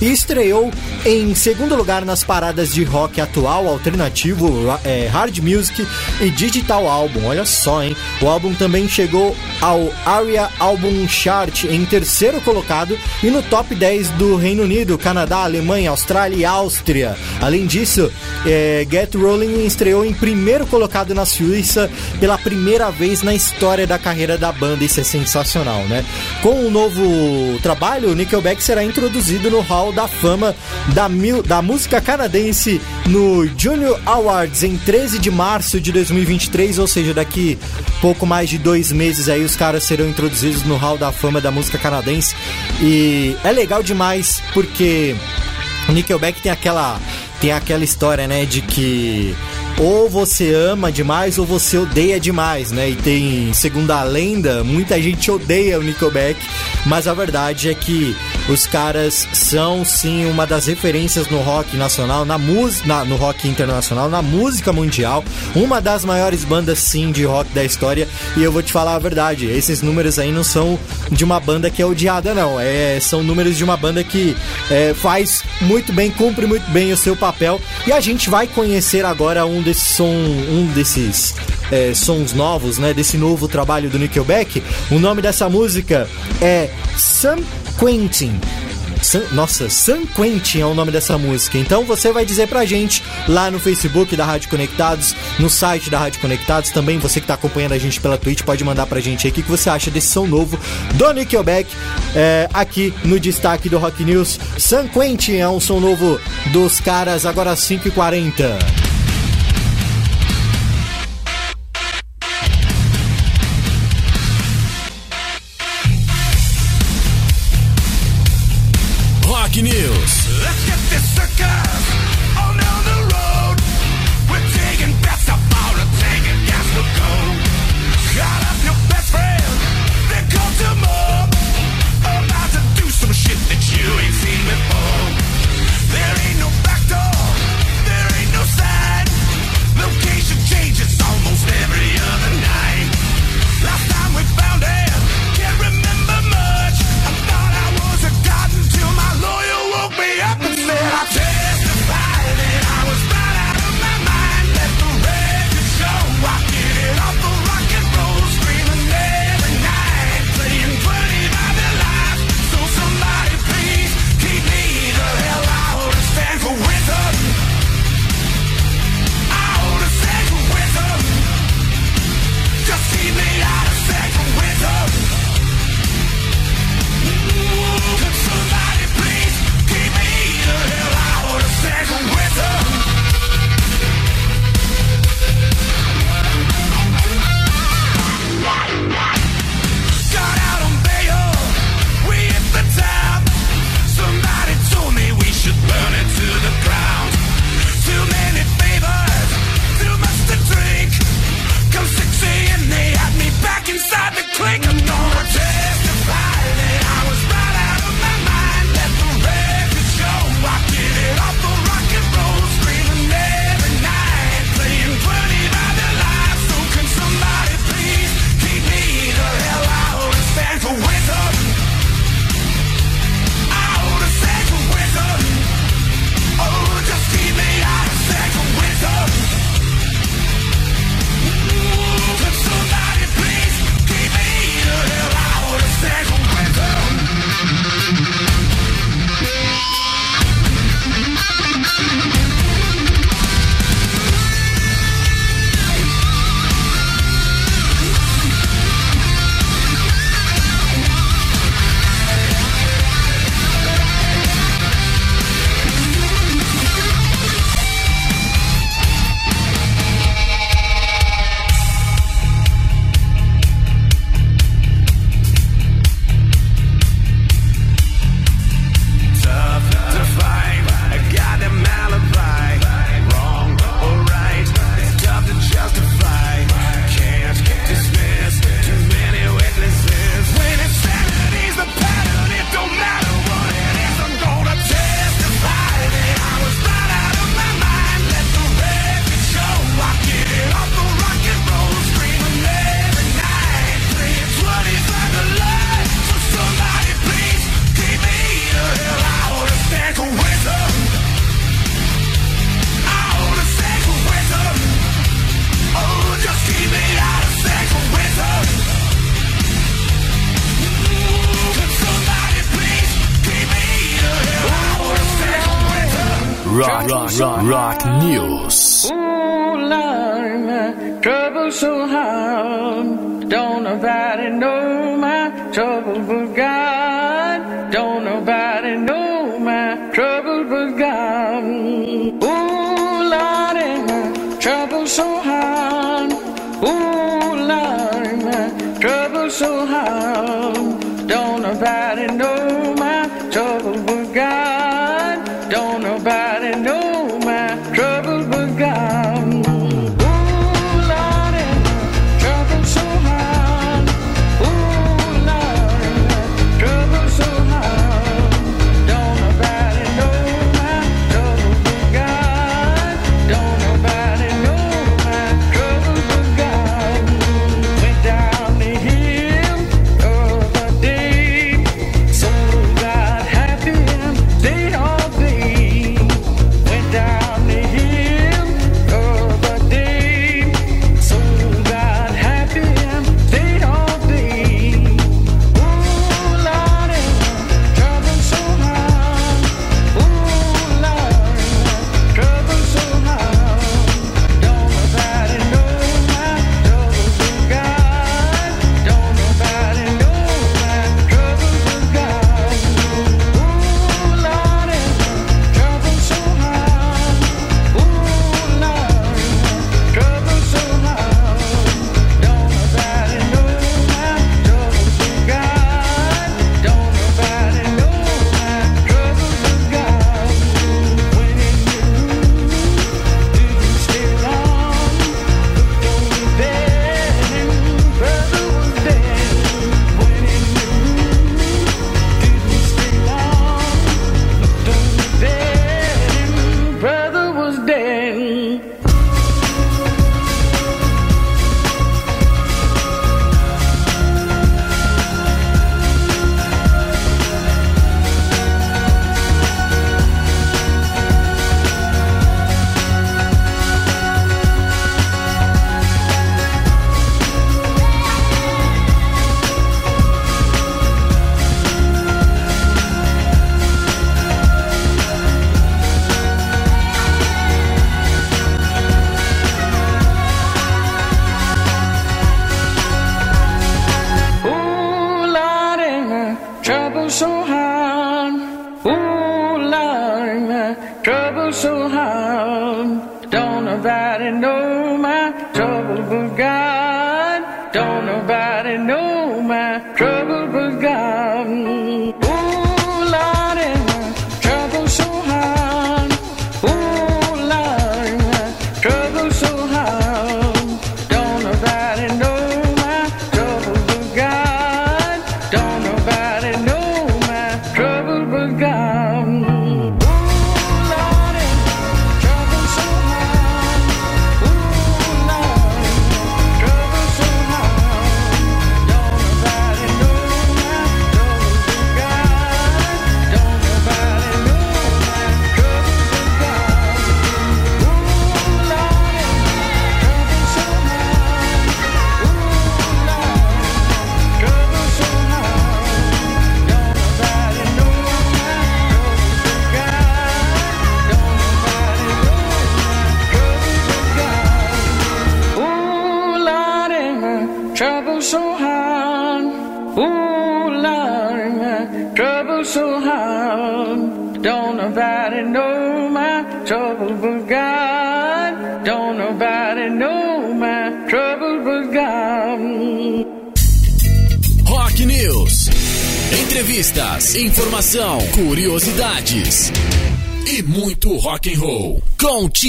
e estreou em segundo lugar nas paradas de rock atual, alternativo, é, hard music e digital álbum. Olha só, hein? O álbum também chegou ao ARIA Album Chart em terceiro colocado e no top 10 do Reino Unido, Canadá, Alemanha, Austrália e Áustria. Além disso, é, Get Rolling estreou em primeiro colocado na Suíça pela primeira vez na história da carreira da banda. Isso é sensacional, né? Com o novo trabalho, o Nickelback será introduzido no Hall da Fama da, mil- da música canadense no Junior Awards em 13 de março de 2023, ou seja, daqui pouco mais de dois meses aí os caras serão introduzidos no Hall da Fama da música canadense. E é legal demais porque o Nickelback tem aquela tem aquela história, né, de que ou você ama demais ou você odeia demais, né? E tem, segundo a lenda, muita gente odeia o Nickelback, mas a verdade é que os caras são sim uma das referências no rock nacional, na música, no rock internacional, na música mundial, uma das maiores bandas sim de rock da história. E eu vou te falar a verdade, esses números aí não são de uma banda que é odiada, não. É, são números de uma banda que é, faz muito bem, cumpre muito bem o seu papel. E a gente vai conhecer agora um desse som, um desses é, sons novos, né? Desse novo trabalho do Nickelback. O nome dessa música é San Quentin. San, nossa, San Quentin é o nome dessa música. Então você vai dizer pra gente lá no Facebook da Rádio Conectados, no site da Rádio Conectados, também você que tá acompanhando a gente pela Twitch, pode mandar pra gente aí o que, que você acha desse som novo do Nickelback é, aqui no destaque do Rock News. San Quentin é um som novo dos caras, agora às 5h40.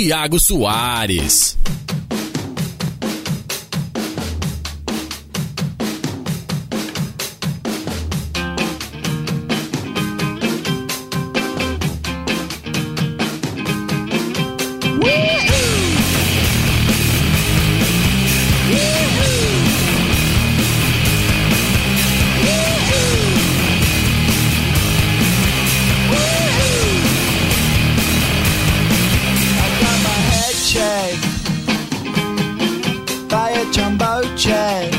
Tiago Soares. Jumbo Jet.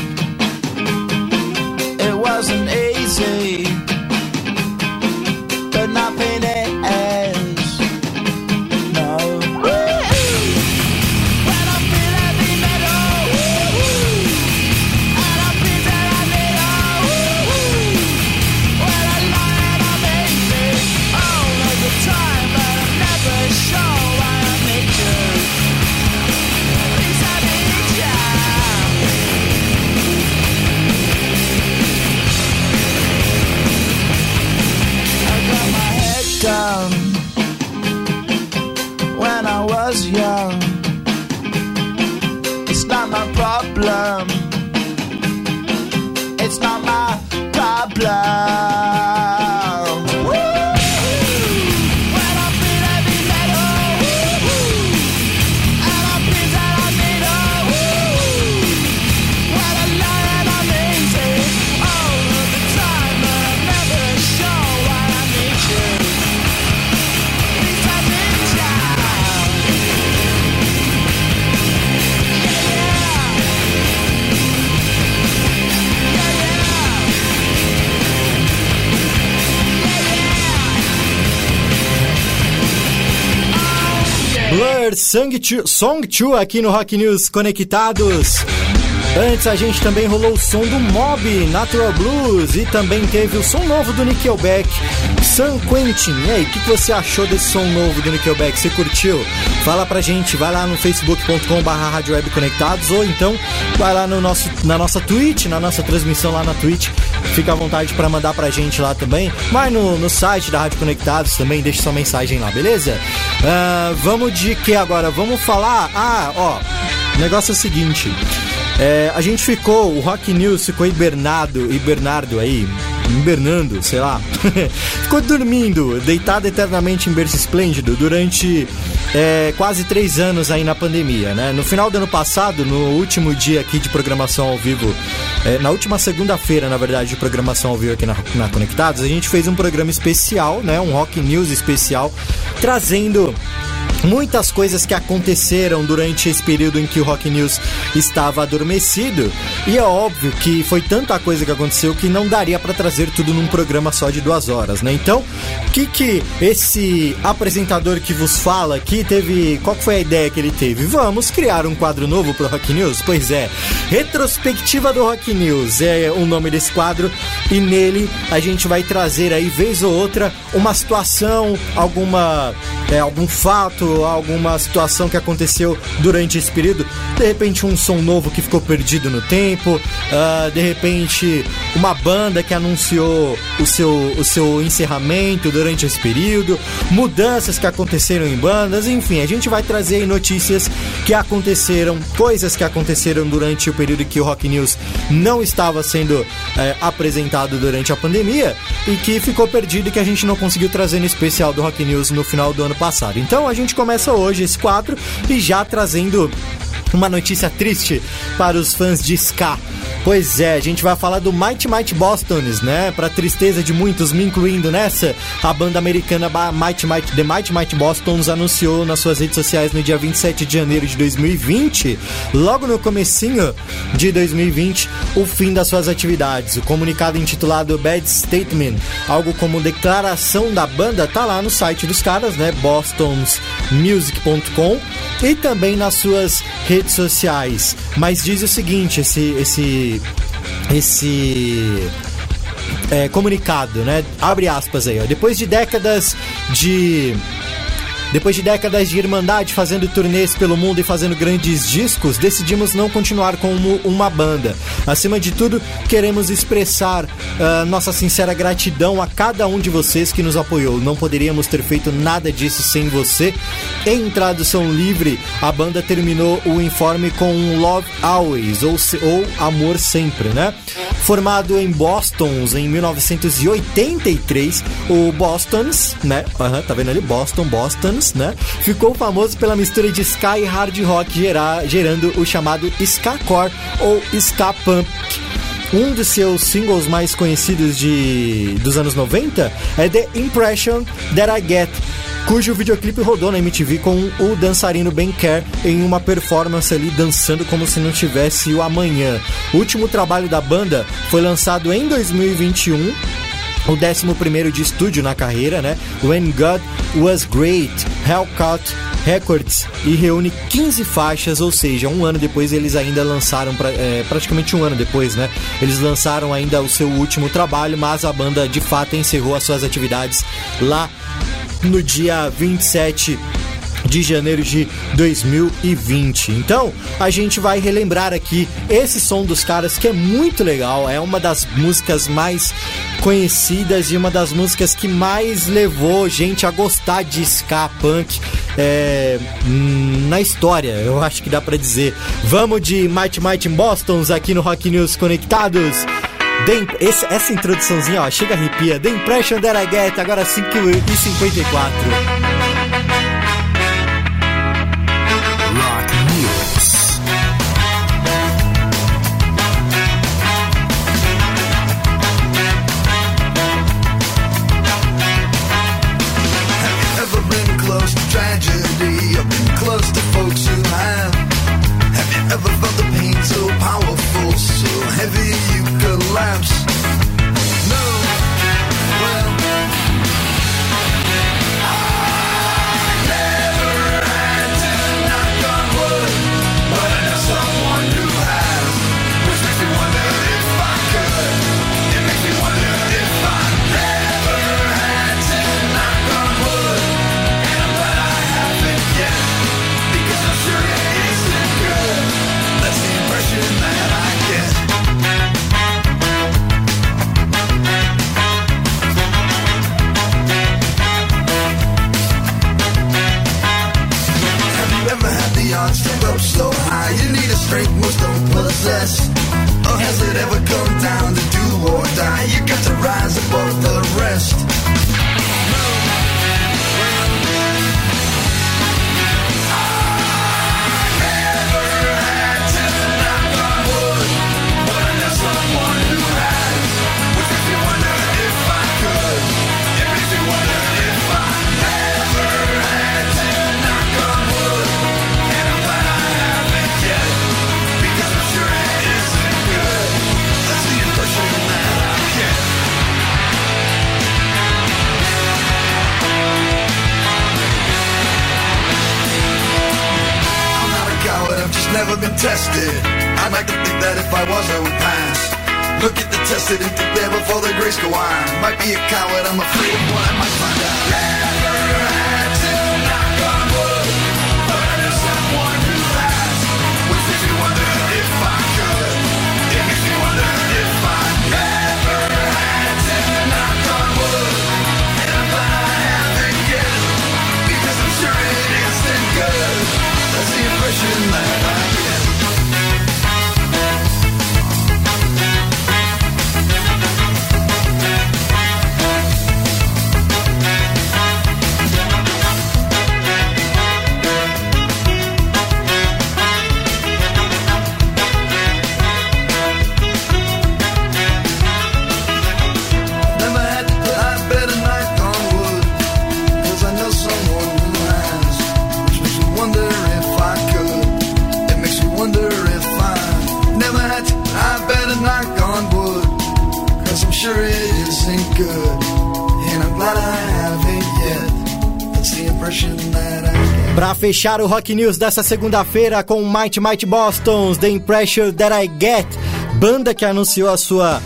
Song 2 aqui no Rock News Conectados. Antes a gente também rolou o som do Mob, Natural Blues e também teve o som novo do Nickelback, San Quentin. E aí, o que, você achou desse som novo do Nickelback? Você curtiu? Fala pra gente, vai lá no facebook.com barra Conectados ou então vai lá no nosso, na nossa Twitch, na nossa transmissão lá na Twitch. Fica à vontade para mandar pra gente lá também. Mas no, no site da Rádio Conectados também, deixa sua mensagem lá, beleza? Uh, vamos de que agora? Vamos falar... Ah, ó, o negócio é o seguinte... É, a gente ficou, o Rock News ficou hibernado, hibernado aí, hibernando, sei lá. ficou dormindo, deitado eternamente em berço esplêndido durante é, quase três anos aí na pandemia, né? No final do ano passado, no último dia aqui de programação ao vivo, é, na última segunda-feira, na verdade, de programação ao vivo aqui na, na Conectados, a gente fez um programa especial, né? Um Rock News especial, trazendo muitas coisas que aconteceram durante esse período em que o Rock News estava adormecido. E é óbvio que foi tanta coisa que aconteceu que não daria para trazer tudo num programa só de duas horas, né? Então, o que, que esse apresentador que vos fala aqui teve. Qual foi a ideia que ele teve? Vamos criar um quadro novo pro Rock News? Pois é, Retrospectiva do Rock News é o nome desse quadro e nele a gente vai trazer aí vez ou outra uma situação, alguma é, algum fato, alguma situação que aconteceu durante esse período. De repente um som novo que ficou perdido no tempo, ah, de repente uma banda que anunciou o seu, o seu encerramento durante esse período, mudanças que aconteceram em bandas, enfim, a gente vai trazer aí notícias que aconteceram, coisas que aconteceram durante o período que o Rock News não estava sendo é, apresentado durante a pandemia e que ficou perdido e que a gente não conseguiu trazer no especial do Rock News no final do ano passado. Então a gente começa hoje esse quadro e já trazendo uma notícia triste para os fãs de ska. Pois é, a gente vai falar do Mighty Mighty Bostons, né? Para tristeza de muitos, me incluindo nessa, a banda americana Mighty Mighty, The Mighty Mighty Bostons anunciou nas suas redes sociais no dia 27 de janeiro de 2020, logo no comecinho de 2020, o fim das suas atividades. O comunicado intitulado Bad Statement, algo como declaração da banda, tá lá no site dos caras, né? bostonsmusic.com e também nas suas redes sociais. Mas diz o seguinte, esse esse esse é, comunicado, né? Abre aspas aí, ó. Depois de décadas de depois de décadas de irmandade fazendo turnês pelo mundo e fazendo grandes discos, decidimos não continuar como uma banda. Acima de tudo, queremos expressar ah, nossa sincera gratidão a cada um de vocês que nos apoiou. Não poderíamos ter feito nada disso sem você. Em tradução livre, a banda terminou o informe com um Love Always, ou, ou Amor Sempre, né? Formado em Boston em 1983, o Bostons, né? Aham, tá vendo ali? Boston, Né? Ficou famoso pela mistura de ska e hard rock, gerar, gerando o chamado ska core ou ska punk. Um dos seus singles mais conhecidos de, dos anos 90 é The Impression That I Get, cujo videoclipe rodou na MTV com o dançarino Ben Kerr em uma performance ali dançando como se não tivesse o amanhã. O último trabalho da banda foi lançado em 2021 o 11 de estúdio na carreira, né? When God Was Great, Hellcat Records, e reúne 15 faixas, ou seja, um ano depois eles ainda lançaram, pra- é, praticamente um ano depois, né? Eles lançaram ainda o seu último trabalho, mas a banda de fato encerrou as suas atividades lá no dia 27 de janeiro de 2020. Então, a gente vai relembrar aqui esse som dos caras que é muito legal, é uma das músicas mais conhecidas e uma das músicas que mais levou gente a gostar de ska punk é, hum, na história, eu acho que dá pra dizer. Vamos de Mighty Mighty Bostons aqui no Rock News Conectados. The esse- essa introduçãozinha, ó, chega arrepia. The Impression That I Get, agora 5 fechar o Rock News dessa segunda-feira com Mighty Mighty Boston's The Impression That I Get, banda que anunciou a sua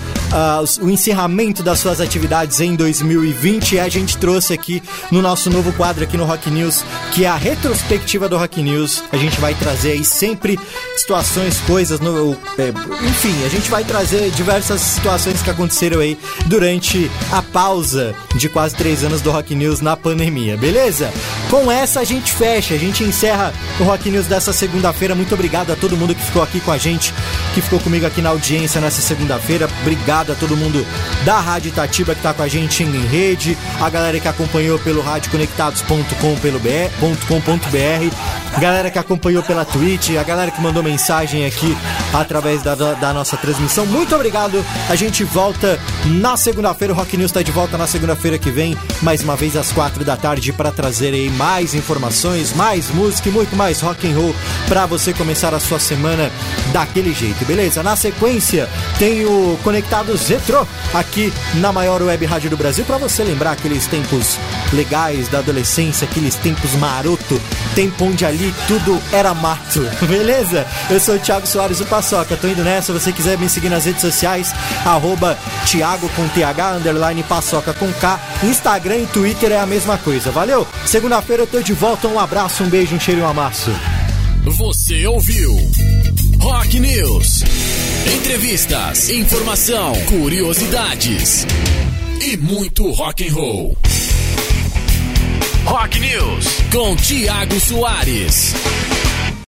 os- o encerramento das suas atividades em 2020 e a gente trouxe aqui no nosso novo quadro aqui no Rock News, que é a retrospectiva do Rock News. A gente vai trazer aí sempre situações, coisas, no, é, enfim, a gente vai trazer diversas situações que aconteceram aí durante a pausa de quase três anos do Rock News na pandemia, beleza? Com essa a gente fecha, a gente encerra o Rock News dessa segunda-feira. Muito obrigado a todo mundo que ficou aqui com a gente, que ficou comigo aqui na audiência nessa segunda-feira. Obrigado a todo mundo da Rádio Itatiba que tá com a gente em rede, a galera que acompanhou pelo radioconectados.com.br, galera que acompanhou pela Twitch, a galera que mandou mensagem aqui através da, da, nossa transmissão. Muito obrigado. A gente volta na segunda-feira. O Rock News tá de volta na segunda-feira que vem, mais uma vez às quatro da tarde, para trazer aí mais informações, mais música e muito mais rock and roll para você começar a sua semana daquele jeito, beleza? Na sequência, tem o Conectados Retro aqui na maior web rádio do Brasil para você lembrar aqueles tempos legais da adolescência, aqueles tempos maroto, tempo onde ali tudo era mato, beleza? Eu sou o Thiago Soares, o Paçoca, tô indo nessa, se você quiser me seguir nas redes sociais, arroba Thiago com TH, underline Paçoca com K, Instagram e Twitter é a mesma coisa, valeu? Segunda-feira eu tô de volta, um abraço, um beijo, um cheiro e um amasso. Você ouviu Rock News. Entrevistas, informação, curiosidades e muito rock and roll. Rock News com Tiago Soares.